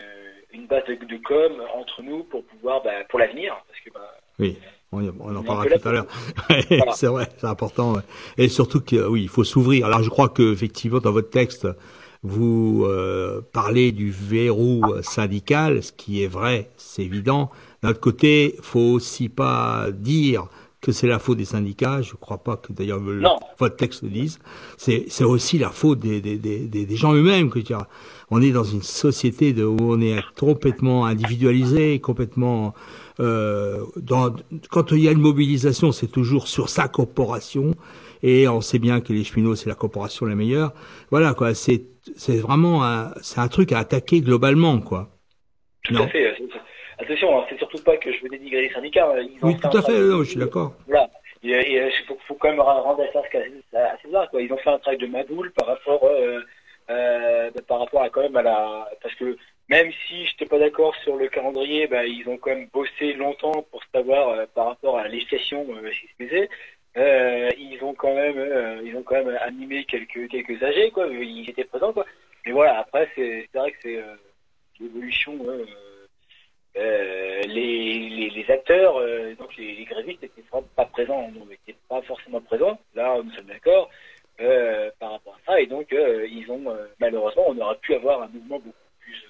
une base de, de com entre nous pour pouvoir, bah, pour l'avenir, parce que bah, Oui, on, en parlera tout à l'heure. Voilà. (laughs) c'est vrai, c'est important. Et surtout que oui, il faut s'ouvrir. Alors je crois que effectivement dans votre texte, vous euh, parlez du verrou syndical, ce qui est vrai, c'est évident. D'un autre côté, faut aussi pas dire que c'est la faute des syndicats. Je crois pas que d'ailleurs votre texte le dise. C'est aussi la faute des des des, des, gens eux-mêmes. Que je on est dans une société de, où on est complètement individualisé, complètement euh, dans, quand il y a une mobilisation, c'est toujours sur sa corporation, et on sait bien que les cheminots, c'est la corporation la meilleure. Voilà, quoi, c'est, vraiment un, c'est un truc à attaquer globalement, quoi. tout Non. à fait. c'est- Attention, pas que je veux dénigrer les syndicats. ils ont Oui, tout à fait, non, je suis d'accord. Voilà. Et, et, il faut, faut quand même rendre ça à César, quoi. Ils ont fait un travail de maboule par rapport, euh, euh, par rapport à quand même à la, parce que même si je n'étais pas d'accord sur le calendrier, bah, ils ont quand même bossé longtemps pour savoir euh, par rapport à la législation euh, qui se faisait. Euh, ils ont quand même, euh, ils ont quand même animé quelques quelques âgés, quoi. Ils étaient présents, quoi. Mais voilà, après c'est vrai que c'est euh, l'évolution. euh, euh, les, les, les acteurs, euh, donc les, les grévistes n'étaient pas présents, n'étaient pas forcément présents. Là, nous sommes d'accord euh, par rapport à ça, et donc euh, ils ont euh, malheureusement, on aurait pu avoir un mouvement beaucoup plus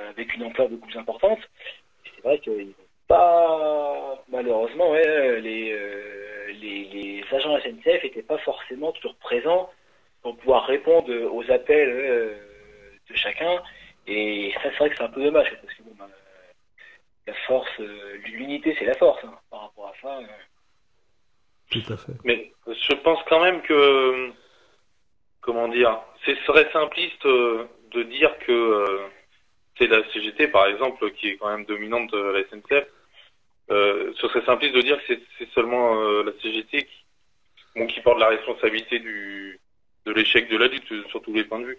euh, avec une ampleur beaucoup plus importante. Et C'est vrai qu'ils n'ont pas malheureusement ouais, les, euh, les les agents SNCF n'étaient pas forcément toujours présents pour pouvoir répondre aux appels euh, de chacun. Et ça, c'est vrai que c'est un peu dommage, parce que bon, ben, la force, euh, l'unité, c'est la force. hein, par rapport à ça, euh. Tout à fait. Mais je pense quand même que, comment dire, ce serait simpliste euh, de dire que euh, c'est la CGT, par exemple, qui est quand même dominante de la SNCF. Euh, ce serait simpliste de dire que c'est- seulement euh, la CGT qui, porte la responsabilité du, de l'échec de la lutte sur tous les points de vue.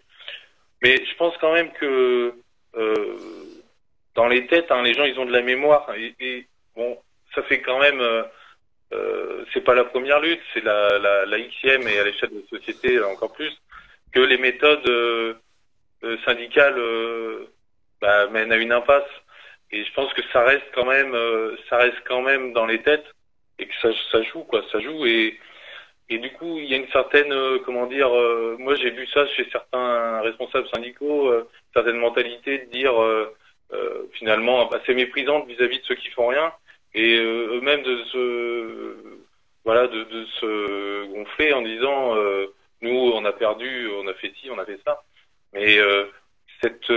Mais je pense quand même que euh, dans les têtes, hein, les gens, ils ont de la mémoire. Et, bon, ça fait quand même... euh, euh, c'est pas la première lutte, c'est la, la, la Xème et à l'échelle de la société euh, encore plus, que les méthodes euh, euh, syndicales euh, bah, mènent à une impasse. Et je pense que ça reste quand même, euh, ça reste quand même dans les têtes et que ça, joue quoi, ça joue. Et et du coup il y a une certaine, euh, comment dire, euh, moi j'ai vu ça chez certains responsables syndicaux, euh, certaines mentalités de dire finalement assez méprisante vis-à-vis de ceux qui font rien. Et eux-mêmes de se voilà de, se gonfler en disant nous on a perdu on a fait ci on a fait ça. Mais cette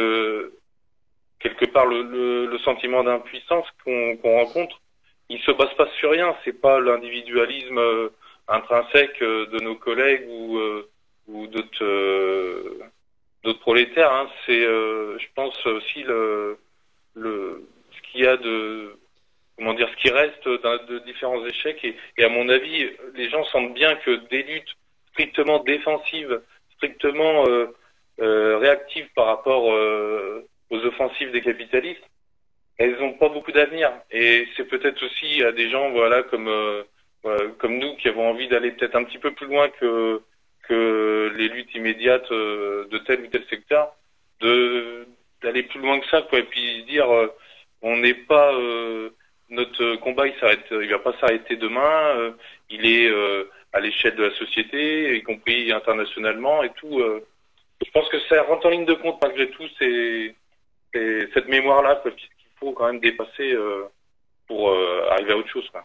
quelque part le, le, le sentiment d'impuissance qu'on rencontre il se base pas sur rien c'est pas l'individualisme euh, intrinsèque euh, de nos collègues ou euh, ou d'autres euh, prolétaires hein. c'est je pense aussi le le ce qu'il y a de comment dire, ce qui reste de différents échecs. Et, et à mon avis, les gens sentent bien que des luttes strictement défensives, strictement réactives par rapport aux offensives des capitalistes, elles n'ont pas beaucoup d'avenir. Et c'est peut-être aussi à des gens, voilà, comme euh, comme nous, qui avons envie d'aller peut-être un petit peu plus loin que que les luttes immédiates euh, de tel ou tel secteur, de d'aller plus loin que ça, quoi, et puis dire, euh, on n'est pas euh, notre combat, il s'arrête, il va pas s'arrêter demain. euh, il est euh, à l'échelle de la société, y compris internationalement et tout. euh. je pense que ça rentre en ligne de compte malgré tout, c'est cette mémoire-là quoi, qu'il faut quand même dépasser euh, pour euh, arriver à autre chose. Quoi.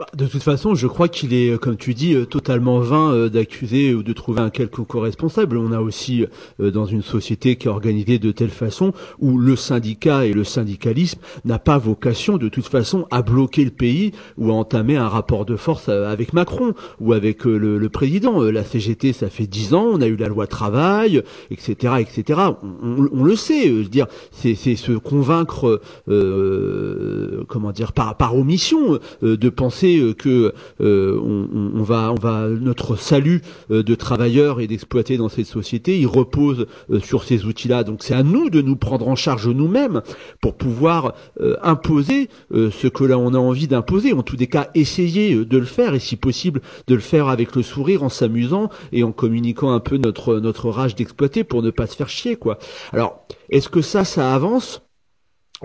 Bah, De toute façon, je crois qu'il est, comme tu dis, euh, totalement vain euh, d'accuser ou de trouver un quelconque responsable. On a aussi, euh, dans une société qui est organisée de telle façon, où le syndicat et le syndicalisme n'a pas vocation, de toute façon, à bloquer le pays ou à entamer un rapport de force avec Macron ou avec le, président. La CGT, ça fait dix ans, on a eu la loi travail, etc., etc. On, le sait. Je veux dire, c'est se convaincre, comment dire, par, omission, de penser euh, que euh, on, va, on va notre salut euh, de travailleurs et d'exploités dans cette société, il repose sur ces outils-là. Donc c'est à nous de nous prendre en charge nous-mêmes pour pouvoir imposer ce que là on a envie d'imposer. En tous des cas, essayer de le faire et si possible de le faire avec le sourire, en s'amusant et en communiquant un peu notre notre rage d'exploiter pour ne pas se faire chier, quoi. Alors, est-ce que ça, ça avance?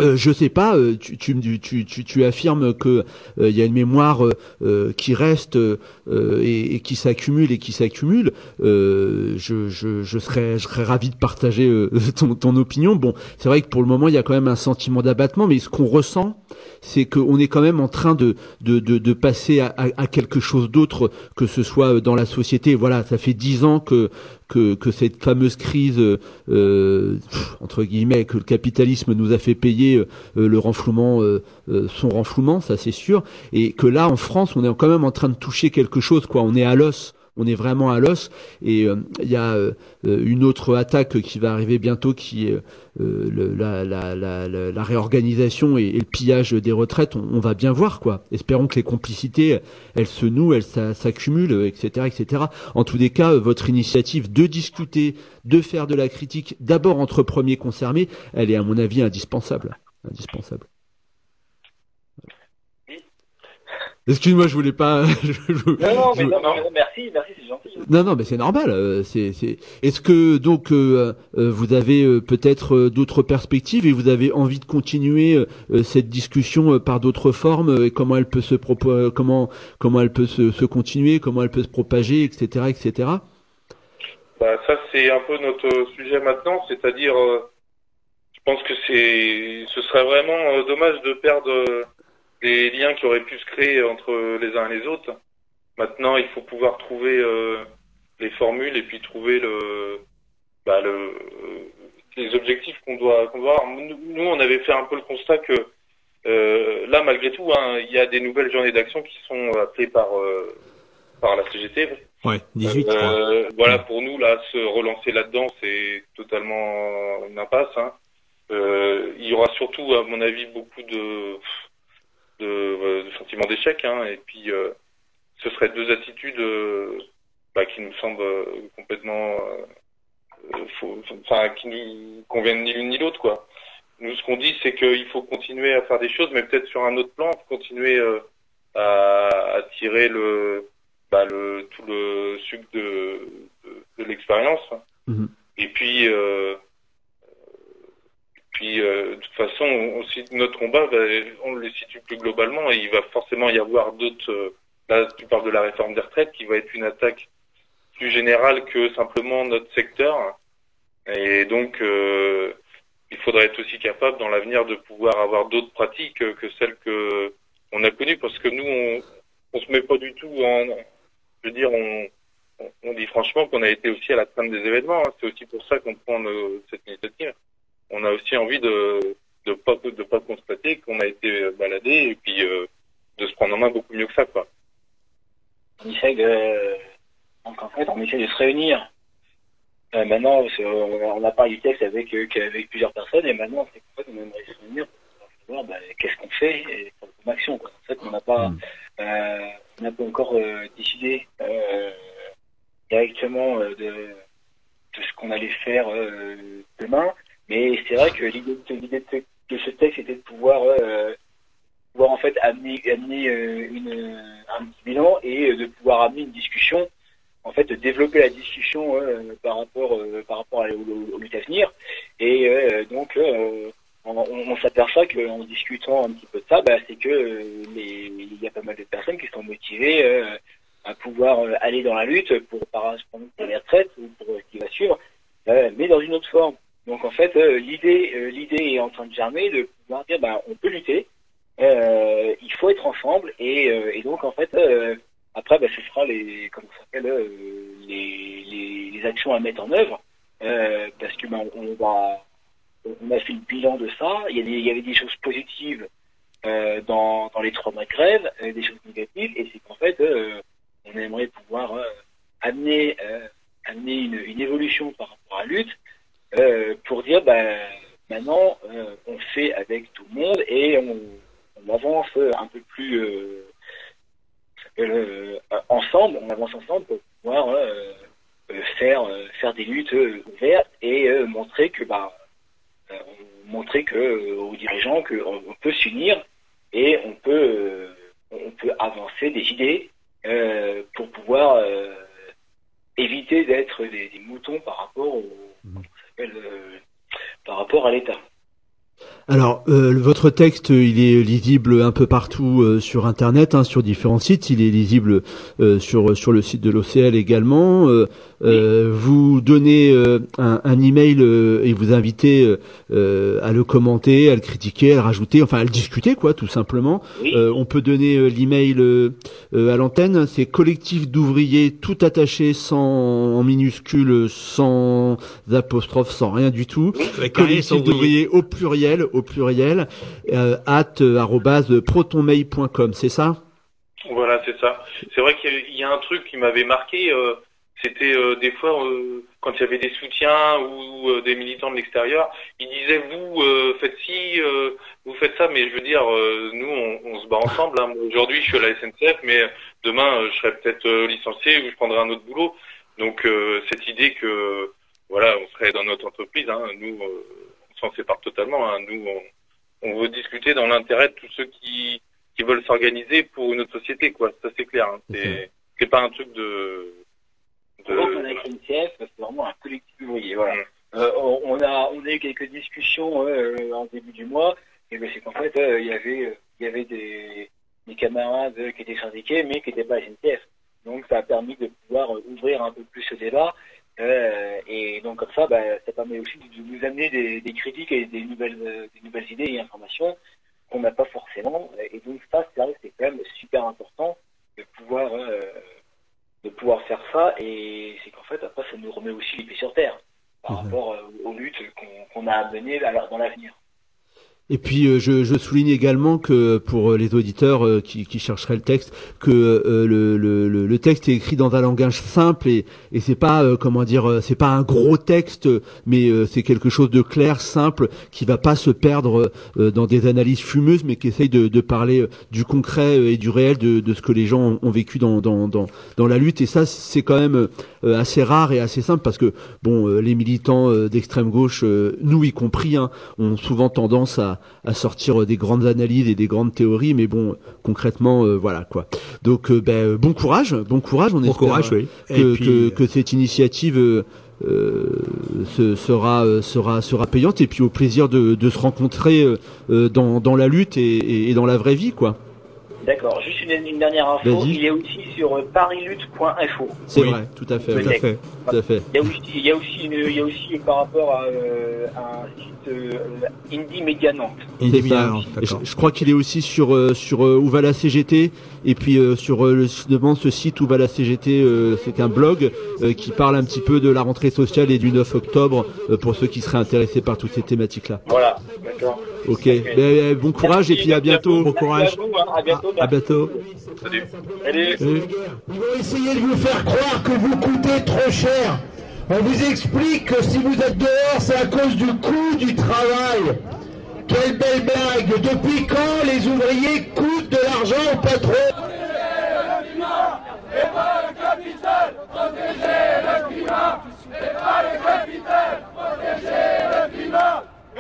Euh, je sais pas. euh, tu, tu, tu, tu, affirmes que euh, il y a une mémoire euh, euh, qui reste euh, et, et qui s'accumule et qui s'accumule. Euh, je, je, je serais, je serais ravi de partager euh, ton, ton opinion. Bon, c'est vrai que pour le moment, il y a quand même un sentiment d'abattement, mais ce qu'on ressent, c'est qu'on est quand même en train de, de, de, de passer à, à quelque chose d'autre, que ce soit dans la société. Voilà, ça fait dix ans que que, cette fameuse crise, euh, entre guillemets, que le capitalisme nous a fait payer euh, le renflouement, euh, son renflouement, ça c'est sûr, et que là en France, on est quand même en train de toucher quelque chose, quoi. On est à l'os. On est vraiment à l'os et euh, il y a euh, une autre attaque qui va arriver bientôt qui est euh, la, réorganisation et, le pillage des retraites. On, on va bien voir quoi. Espérons que les complicités elles se nouent, elles s'a- s'accumulent, etc., etc. En tous les cas, votre initiative de discuter, de faire de la critique, d'abord entre premiers concernés, elle est à mon avis indispensable. Indispensable. Excuse-moi, je voulais pas. (laughs) je- je- Non, non, mais je- non, non, merci, merci, c'est gentil. non, non, mais c'est normal. euh, c'est, c'est... Est-ce que donc euh, euh, vous avez euh, peut-être d'autres perspectives et vous avez envie de continuer euh, cette discussion euh, par d'autres formes et comment elle peut se propo- comment comment elle peut se, se continuer, comment elle peut se propager, etc., etc. Bah, ça, c'est un peu notre sujet maintenant, c'est-à-dire, euh, je pense que c'est, ce serait vraiment euh, dommage de perdre euh, les liens qui auraient pu se créer entre les uns et les autres. Maintenant, il faut pouvoir trouver euh, les formules et puis trouver le, bah, le, les objectifs qu'on doit, qu'on doit avoir. Nous, on avait fait un peu le constat que euh, là, malgré tout, hein, il y a des nouvelles journées d'action qui sont appelées par euh, par la CGT. Ouais, 18, je crois. Euh, voilà, pour nous, là, se relancer là-dedans, c'est totalement une impasse. Hein. Euh, il y aura surtout, à mon avis, beaucoup de, de, euh, de sentiments d'échec. Hein, et puis, euh, ce seraient deux attitudes euh, bah, qui nous semblent complètement... enfin, qui nous conviennent ni l'une ni l'autre, quoi. Nous, ce qu'on dit, c'est qu'il faut continuer à faire des choses, mais peut-être sur un autre plan, continuer euh, à, à tirer le, bah, le, tout le sucre de, de, de l'expérience. Mhm. Et puis, euh, puis euh, de toute façon, notre combat, bah, on le situe plus globalement et il va forcément y avoir d'autres. euh, là, tu parles de la réforme des retraites qui va être une attaque plus générale que simplement notre secteur. Et donc, euh, il faudrait être aussi capable dans l'avenir de pouvoir avoir d'autres pratiques que, celles que on a connues, parce que nous, on, on se met pas du tout en, je veux dire, on, on- dit franchement qu'on a été aussi à la traîne des événements. hein. C'est aussi pour ça qu'on prend le- cette initiative. On a aussi envie de de pas de pas constater qu'on a été baladé et puis euh, de se prendre en main beaucoup mieux que ça, quoi. On essaie de, donc en fait, on essaie de se réunir. Euh, maintenant, on a parlé du texte avec, euh, avec plusieurs personnes et maintenant, c'est qu'en fait, on aimerait se réunir pour savoir bah, qu'est-ce qu'on fait et pour comme action. Quoi. En fait, on n'a pas, Mm. euh, on n'a pas encore euh, décidé euh, directement euh, de, de ce qu'on allait faire euh, demain, mais c'est vrai que l'idée de, de, ce texte était de pouvoir euh, pouvoir en fait amener, euh, une, un petit bilan et euh, de pouvoir amener une discussion, en fait de développer la discussion par rapport euh, par rapport à, au, lutte à venir. Et donc on, s'aperçoit qu'en discutant un petit peu de ça, bah, c'est que il y a pas mal de personnes qui sont motivées à pouvoir aller dans la lutte pour par exemple pour les retraites ou pour ce qui va suivre, mais dans une autre forme. Donc en fait, euh, l'idée euh, l'idée est en train de germer de pouvoir dire bah, on peut lutter, euh, il faut être ensemble et, et donc en fait après bah, ce sera les comment ça s'appelle les, les, les actions à mettre en œuvre parce que bah, on va on a fait le bilan de ça il y, des- il y avait des choses positives euh, dans, dans les trois mois de grève euh, des choses négatives et c'est qu'en fait euh, on aimerait pouvoir amener amener une, une évolution par rapport à la lutte euh, pour dire bah, maintenant euh, on fait avec tout le monde et on, avance un peu plus euh, ensemble, on avance ensemble pour pouvoir faire faire des luttes ouvertes et montrer que bah montrer que aux dirigeants qu'on on peut s'unir et on peut on peut avancer des idées pour pouvoir éviter d'être des, des moutons par rapport au euh, par rapport à l'État. Alors, euh, votre texte, il est lisible un peu partout euh, sur Internet, hein, sur différents sites. Il est lisible euh, sur sur le site de l'OCL également. Euh, euh, vous donnez euh, un, un email euh, et vous invitez à le commenter, à le critiquer, à le rajouter, enfin à le discuter, quoi, tout simplement. Oui. Euh, on peut donner euh, l'email à l'antenne. C'est collectif d'ouvriers tout attaché, sans en minuscule, sans apostrophe, sans rien du tout. collectif d'ouvriers au pluriel, au pluriel, euh, at euh, protonmail.com, c'est ça? Voilà, c'est ça. C'est vrai qu'il y a- un truc qui m'avait marqué. euh, C'était des fois quand il y avait des soutiens ou des militants de l'extérieur, ils disaient vous faites ci, vous faites ça, mais je veux dire, nous on, se bat ensemble. hein. Aujourd'hui, je suis à la SNCF, mais demain, je serai peut-être licencié ou je prendrai un autre boulot. Donc cette idée que voilà, on serait dans notre entreprise, hein, nous, s'en sépare totalement. hein. Nous, on, on veut discuter dans l'intérêt de tous ceux qui qui veulent s'organiser pour une autre société, quoi. Ça c'est clair. Hein. C'est c'est pas un truc de. de... Donc, on a c'est vraiment un collectif ouvrier. Voilà. Mm. Euh, on a on a eu quelques discussions euh, en début du mois, et ben, c'est qu'en fait euh, il y avait il y avait des, des camarades qui étaient syndiqués mais qui n'étaient pas SNCF. Donc ça a permis de pouvoir ouvrir un peu plus ce débat. Euh, et donc comme ça, bah, ça permet aussi de nous amener des, des critiques et des nouvelles, euh, des nouvelles idées et informations qu'on n'a pas forcément. Et donc ça, c'est vrai que c'est quand même super important de pouvoir euh, de pouvoir faire ça. Et c'est qu'en fait après, ça nous remet aussi les pieds sur terre par Mhm. rapport euh, aux luttes qu'on a à mener dans l'avenir. Et puis euh, je, je souligne également que pour euh, les auditeurs euh, qui, qui chercheraient le texte, que le, le, le- texte est écrit dans un langage simple et, et c'est pas comment dire, c'est pas un gros texte, mais c'est quelque chose de clair, simple, qui va pas se perdre dans des analyses fumeuses, mais qui essaye de, de parler du concret et du réel de, de ce que les gens ont, vécu dans, dans, dans, dans la lutte. Et ça, c'est quand même assez rare et assez simple parce que bon, les militants d'extrême gauche, nous y compris, hein, ont souvent tendance à, à sortir des grandes analyses et des grandes théories, mais bon, concrètement, euh, voilà quoi. Donc, euh, ben, bon courage, bon courage. On Bon espère courage, euh, oui. que, Et puis, que, que cette initiative se- sera sera sera payante et puis au plaisir de, de se rencontrer dans, dans la lutte et, et, et dans la vraie vie quoi. D'accord. Juste une, une dernière info. Vas-y. Il est aussi sur euh, parilutte.info. C'est Oui. vrai, tout à fait, Tout à fait. tout à fait. Il y a aussi, il y a aussi, une- il y a aussi par rapport à, euh, un site euh, Indie Media Nantes. Ça. bien, Je, d'accord. je crois qu'il est aussi sur euh, sur euh, où va la CGT et puis euh, sur euh, le, devant ce site où va la CGT, euh, c'est un blog euh, qui parle un petit peu de la rentrée sociale et du 9 octobre euh, pour ceux qui seraient intéressés par toutes ces thématiques là. Voilà. D'accord. Ok, Ben, euh, bon courage et puis à bientôt. Bon courage. À, hein. à bientôt. À bientôt. Salut. Salut. Salut. Ils vont essayer de vous faire croire que vous coûtez trop cher. On vous explique que si vous êtes dehors, c'est à cause du coût du travail. Quelle belle blague Depuis quand les ouvriers coûtent de l'argent au patron? Et pas le capital,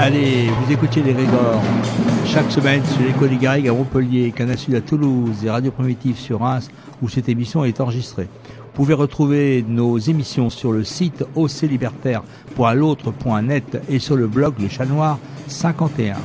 Allez, vous écoutez les Grégor chaque semaine sur l'école des Garrigues à Montpellier, Canal Sud à Toulouse et Radio Primitive sur Reims où cette émission est enregistrée. Vous pouvez retrouver nos émissions sur le site oclibertaire.l'autre.net et sur le blog Le Chat Noir 51.